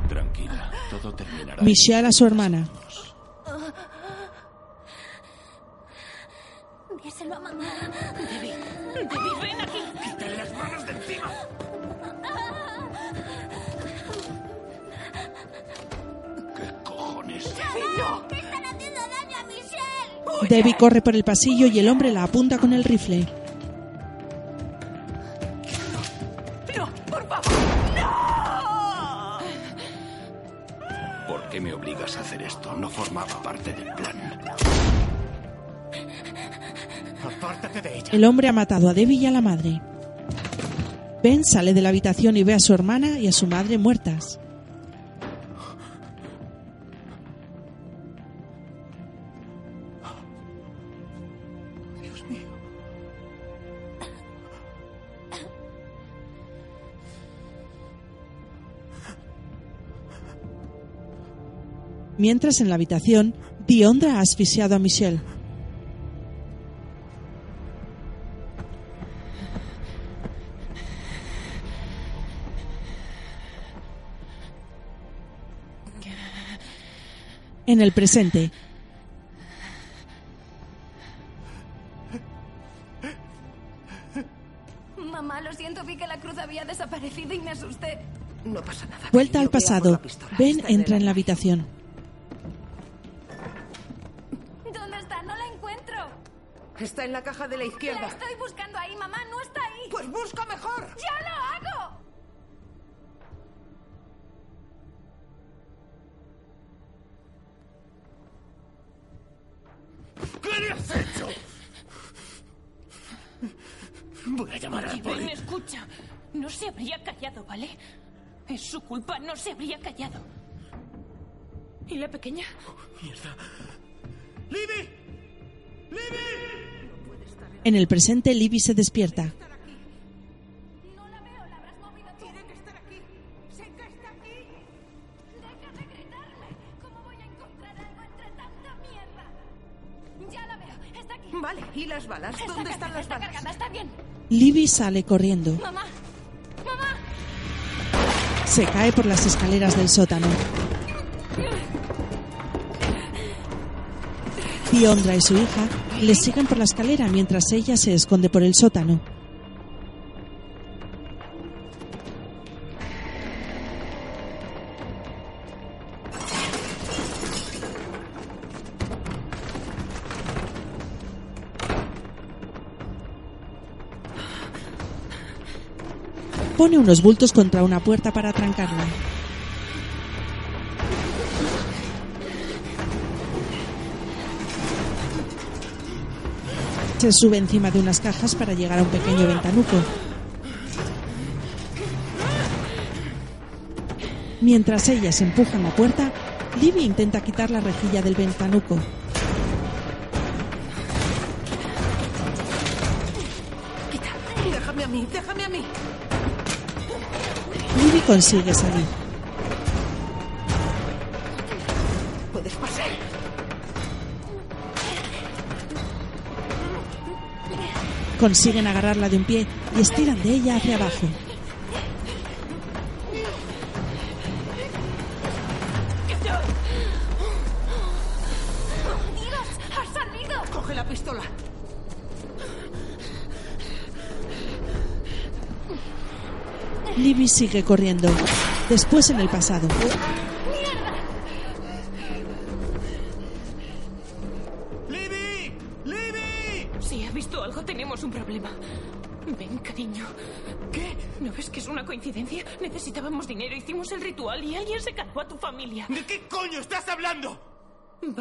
Tranquila, todo terminará. Michelle a su hermana. Debbie corre por el pasillo y el hombre la apunta con el rifle. No, por favor. ¡No! ¿Por qué me obligas a hacer esto? No formaba parte del plan. Apártate de ella. El hombre ha matado a Debbie y a la madre. Ben sale de la habitación y ve a su hermana y a su madre muertas. Mientras en la habitación, Diondra ha asfixiado a Michelle. En el presente, Mamá, lo siento, vi que la cruz había desaparecido y me asusté. No pasa nada. vuelta al pasado. Ben entra en la habitación. Caja de la La izquierda. estoy buscando ahí, mamá, no está ahí. Pues busca mejor. ¡Ya lo hago! ¿Qué le has hecho? Voy a llamar al poli. escucha. No se habría callado, ¿vale? Es su culpa, no se habría callado. ¿Y la pequeña? Mierda? Ya la veo, está aquí. Vale, ¿y las balas? Está ¿Dónde están las está balas? cargada, está bien. Libby sale corriendo. Mamá, mamá. Se cae por las escaleras del sótano. Diondra y su hija le siguen por la escalera mientras ella se esconde por el sótano. Pone unos bultos contra una puerta para trancarla. Se sube encima de unas cajas para llegar a un pequeño ventanuco. Mientras ellas empujan la puerta, Libby intenta quitar la rejilla del ventanuco. Déjame a mí, déjame a mí. Libby consigue salir. Consiguen agarrarla de un pie y estiran de ella hacia abajo. Coge la pistola. Libby sigue corriendo. Después en el pasado.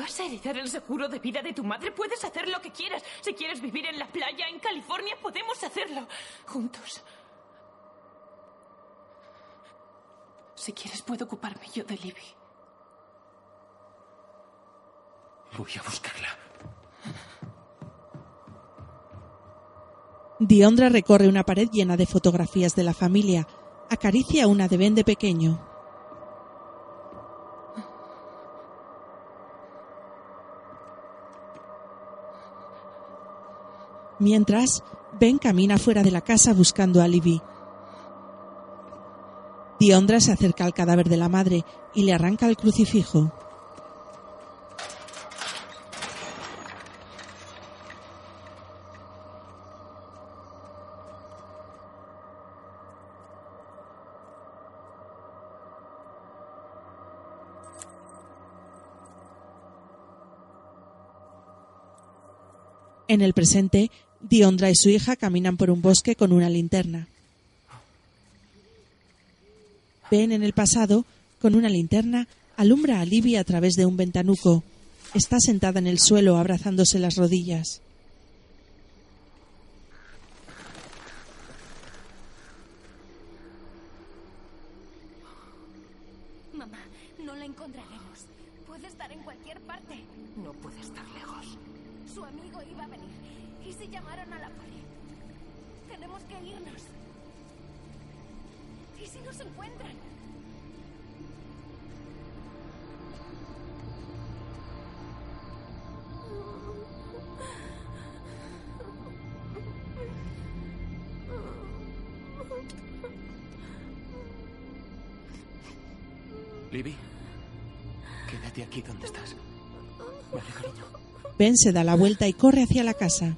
Vas a heredar el seguro de vida de tu madre. Puedes hacer lo que quieras. Si quieres vivir en la playa, en California, podemos hacerlo. Juntos. Si quieres, puedo ocuparme yo de Libby. Voy a buscarla. Diondra recorre una pared llena de fotografías de la familia. Acaricia una de Ben de pequeño. Mientras, Ben camina fuera de la casa buscando a Libby. Diondra se acerca al cadáver de la madre y le arranca el crucifijo. En el presente, Diondra y su hija caminan por un bosque con una linterna. Ben en el pasado, con una linterna, alumbra a Libby a través de un ventanuco. Está sentada en el suelo abrazándose las rodillas. Ben se da la vuelta y corre hacia la casa.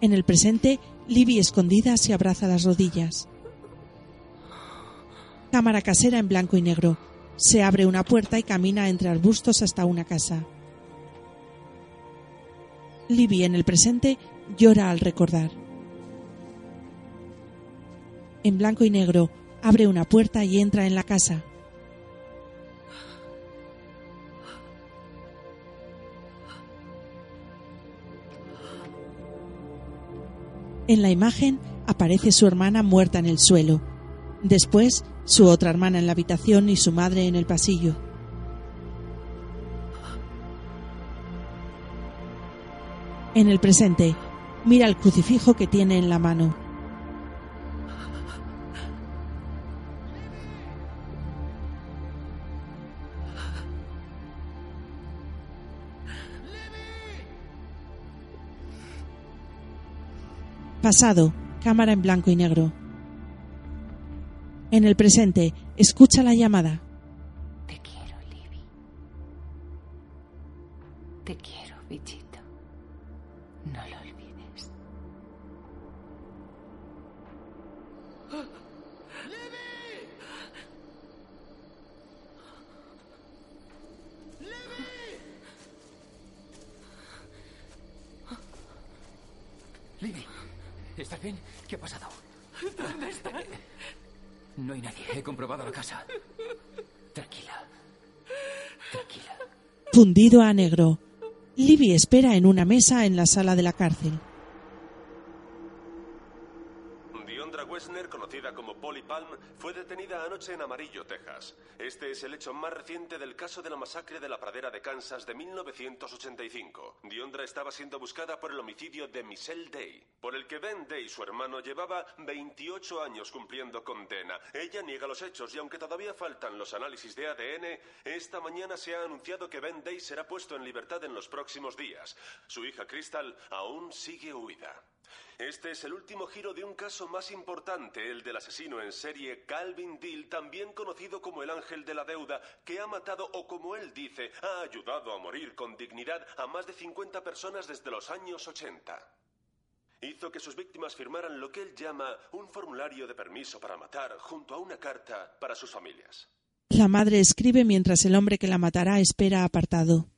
En el presente, Libby escondida se abraza las rodillas. Cámara casera en blanco y negro. Se abre una puerta y camina entre arbustos hasta una casa. Libby en el presente llora al recordar. En blanco y negro abre una puerta y entra en la casa. En la imagen aparece su hermana muerta en el suelo. Después, su otra hermana en la habitación y su madre en el pasillo. En el presente, mira el crucifijo que tiene en la mano. Pasado, cámara en blanco y negro. En el presente, escucha la llamada. Te quiero, Libby. Te quiero, bichito. No lo olvides. Libby, ¿estás bien? ¿Qué ha pasado? ¿Dónde están? No hay nadie. He comprobado la casa. Tranquila. Tranquila. Fundido a negro. Libby espera en una mesa en la sala de la cárcel. Diondra Wessner, conocida como Polly Palm, fue en Amarillo, Texas. Este es el hecho más reciente del caso de la masacre de la pradera de Kansas de 1985. Diondra estaba siendo buscada por el homicidio de Michelle Day, por el que Ben Day, su hermano, llevaba 28 años cumpliendo condena. Ella niega los hechos y aunque todavía faltan los análisis de ADN, esta mañana se ha anunciado que Ben Day será puesto en libertad en los próximos días. Su hija Crystal aún sigue huida. Este es el último giro de un caso más importante, el del asesino en serie Calvin Deal, también conocido como el ángel de la deuda, que ha matado o como él dice, ha ayudado a morir con dignidad a más de 50 personas desde los años 80. Hizo que sus víctimas firmaran lo que él llama un formulario de permiso para matar junto a una carta para sus familias. La madre escribe mientras el hombre que la matará espera apartado.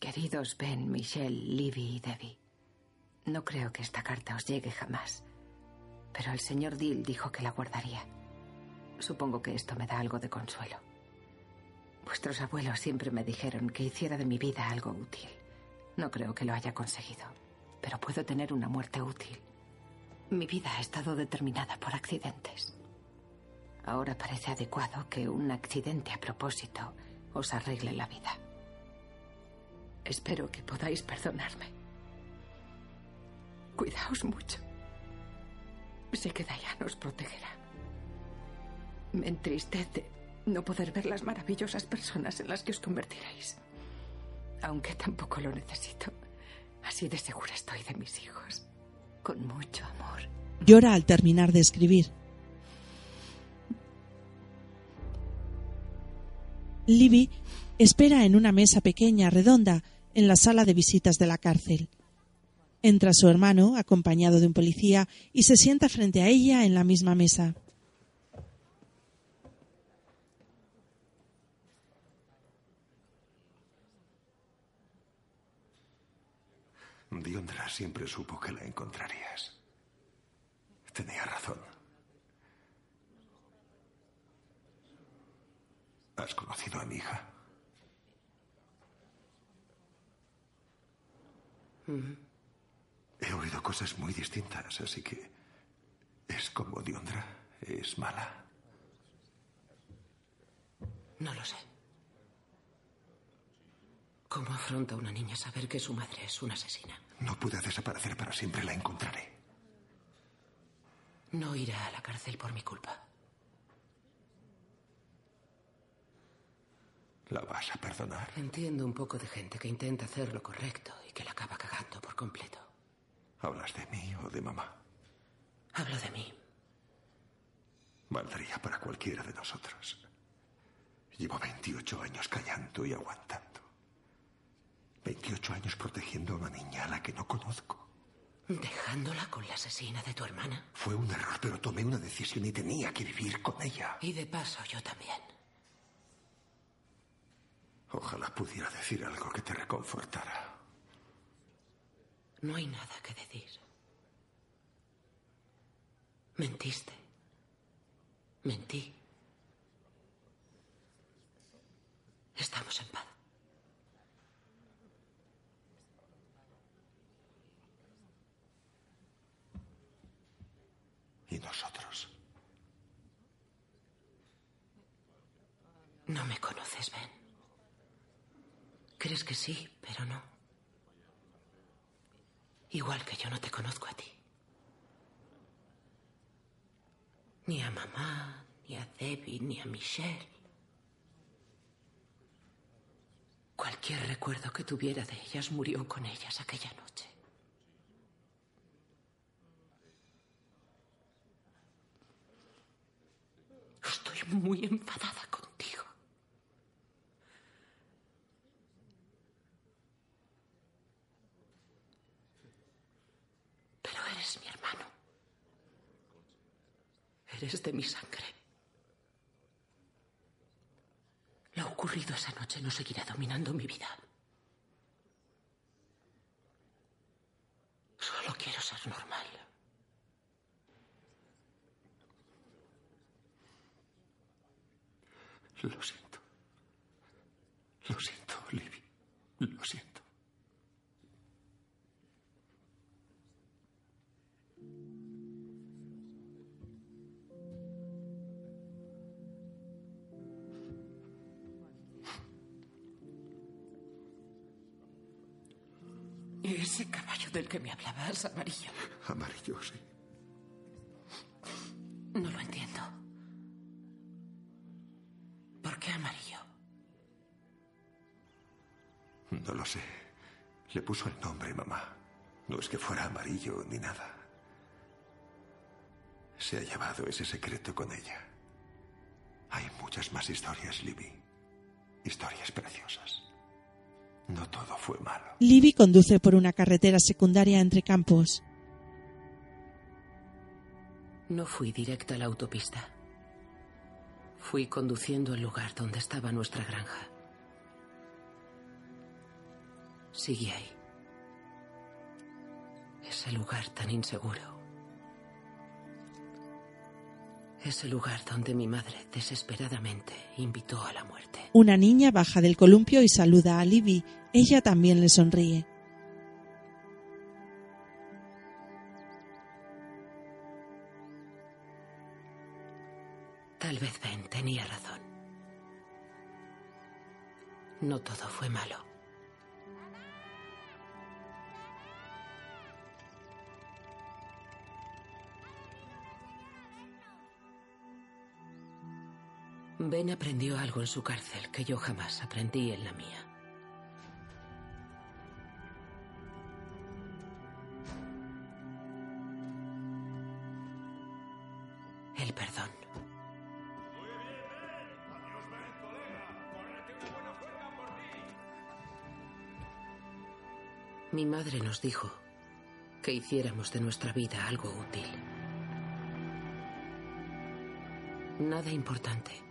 Queridos Ben, Michelle, Libby y Debbie, no creo que esta carta os llegue jamás. Pero el señor Dill dijo que la guardaría. Supongo que esto me da algo de consuelo. Vuestros abuelos siempre me dijeron que hiciera de mi vida algo útil. No creo que lo haya conseguido, pero puedo tener una muerte útil. Mi vida ha estado determinada por accidentes. Ahora parece adecuado que un accidente a propósito os arregle la vida. Espero que podáis perdonarme. Cuidaos mucho. Sé que Diane os protegerá. Me entristece no poder ver las maravillosas personas en las que os convertiréis. Aunque tampoco lo necesito. Así de segura estoy de mis hijos. Con mucho amor. Llora al terminar de escribir. Libby espera en una mesa pequeña, redonda, en la sala de visitas de la cárcel. Entra su hermano, acompañado de un policía, y se sienta frente a ella en la misma mesa. Diondra siempre supo que la encontrarías. Tenía razón. ¿Has conocido a mi hija? He oído cosas muy distintas, así que es como Diondra. Es mala. No lo sé. ¿Cómo afronta una niña saber que su madre es una asesina? No puede desaparecer para siempre, la encontraré. No irá a la cárcel por mi culpa. ¿La vas a perdonar? Entiendo un poco de gente que intenta hacer lo correcto y que la acaba cagando por completo. ¿Hablas de mí o de mamá? Hablo de mí. Valdría para cualquiera de nosotros. Llevo 28 años callando y aguantando. 28 años protegiendo a una niña a la que no conozco. ¿Dejándola con la asesina de tu hermana? Fue un error, pero tomé una decisión y tenía que vivir con ella. Y de paso, yo también. Ojalá pudiera decir algo que te reconfortara. No hay nada que decir. Mentiste. Mentí. Estamos en paz. ¿Y nosotros? No me conoces, Ben. Crees que sí, pero no. Igual que yo no te conozco a ti. Ni a mamá, ni a Debbie, ni a Michelle. Cualquier recuerdo que tuviera de ellas murió con ellas aquella noche. Estoy muy enfadada contigo. Pero eres mi hermano. Eres de mi sangre. Lo ocurrido esa noche no seguirá dominando mi vida. Solo quiero ser normal. Lo siento. Lo siento, Libby. Lo siento. Del que me hablabas, amarillo? Amarillo, sí. No lo entiendo. ¿Por qué amarillo? No lo sé. Le puso el nombre, mamá. No es que fuera amarillo ni nada. Se ha llevado ese secreto con ella. Hay muchas más historias, Libby. Historias preciosas. No todo fue malo. Libby conduce por una carretera secundaria entre campos. No fui directa a la autopista. Fui conduciendo al lugar donde estaba nuestra granja. Sigue ahí. Ese lugar tan inseguro. Es el lugar donde mi madre desesperadamente invitó a la muerte. Una niña baja del columpio y saluda a Libby. Ella también le sonríe. Tal vez Ben tenía razón. No todo fue malo. Ben aprendió algo en su cárcel que yo jamás aprendí en la mía. El perdón. Mi madre nos dijo que hiciéramos de nuestra vida algo útil. Nada importante.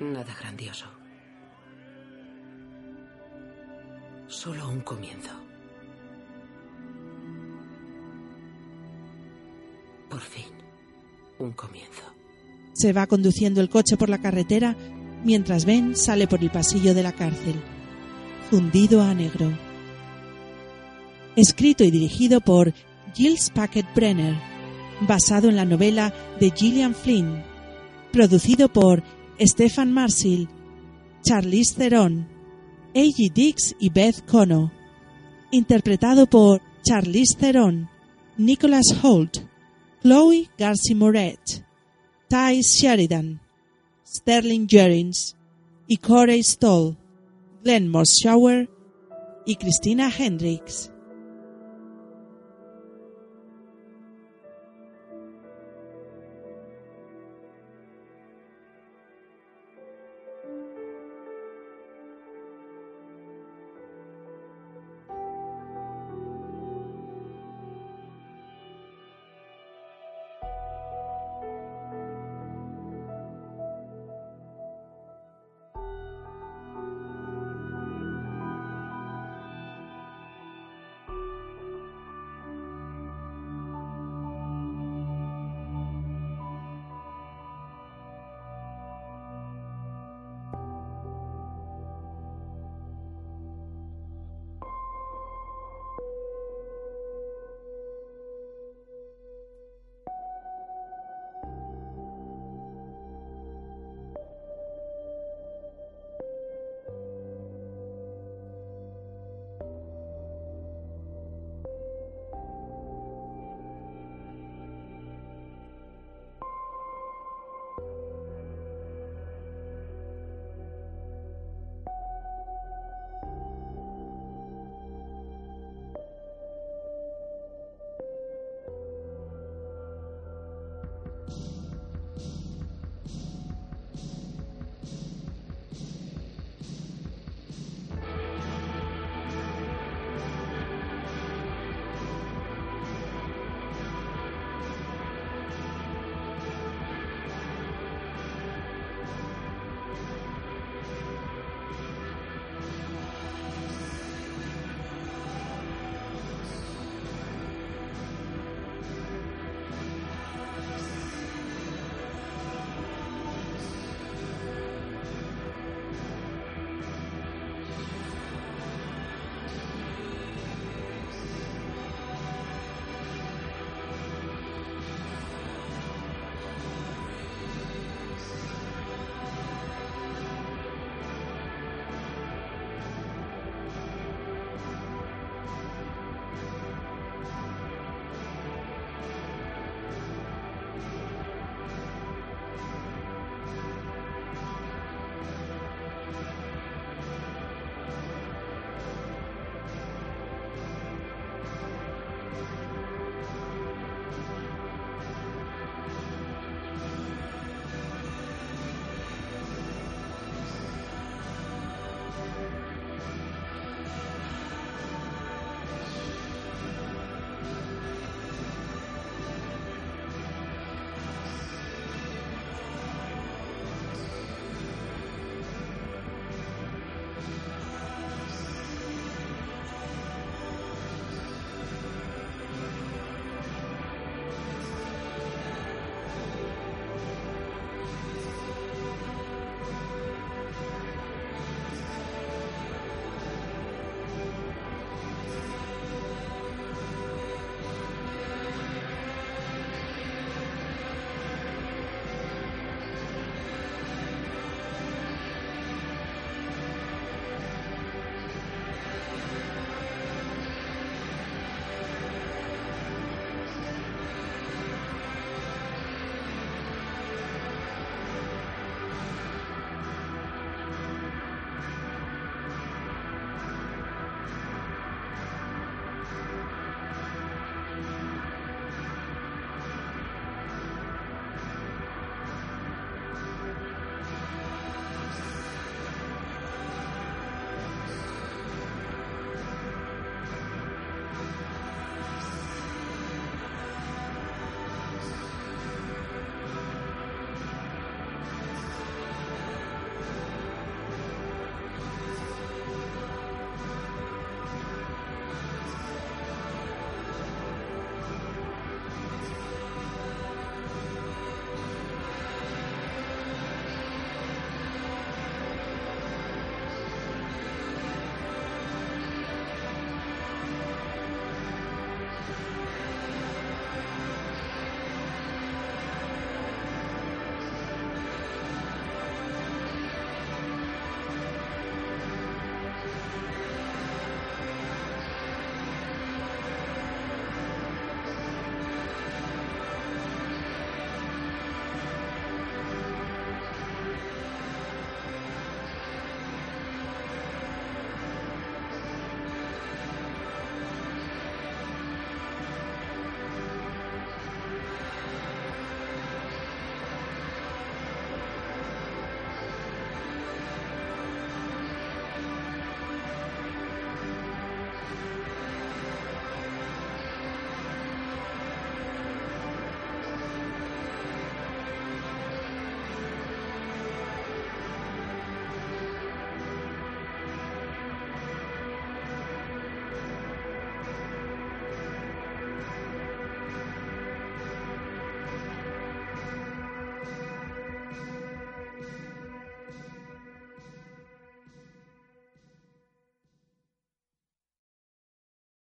Nada grandioso. Solo un comienzo. Por fin, un comienzo. Se va conduciendo el coche por la carretera mientras Ben sale por el pasillo de la cárcel, fundido a negro. Escrito y dirigido por Gilles Packet Brenner, basado en la novela de Gillian Flynn, producido por Stefan Marsil, Charlize Theron, A.G. Dix y Beth Cono, interpretado por Charlize Theron, Nicholas Holt, Chloe Garcia Moret, Ty Sheridan, Sterling Jerins y Corey Stoll, Glenn Morshower y Christina Hendricks.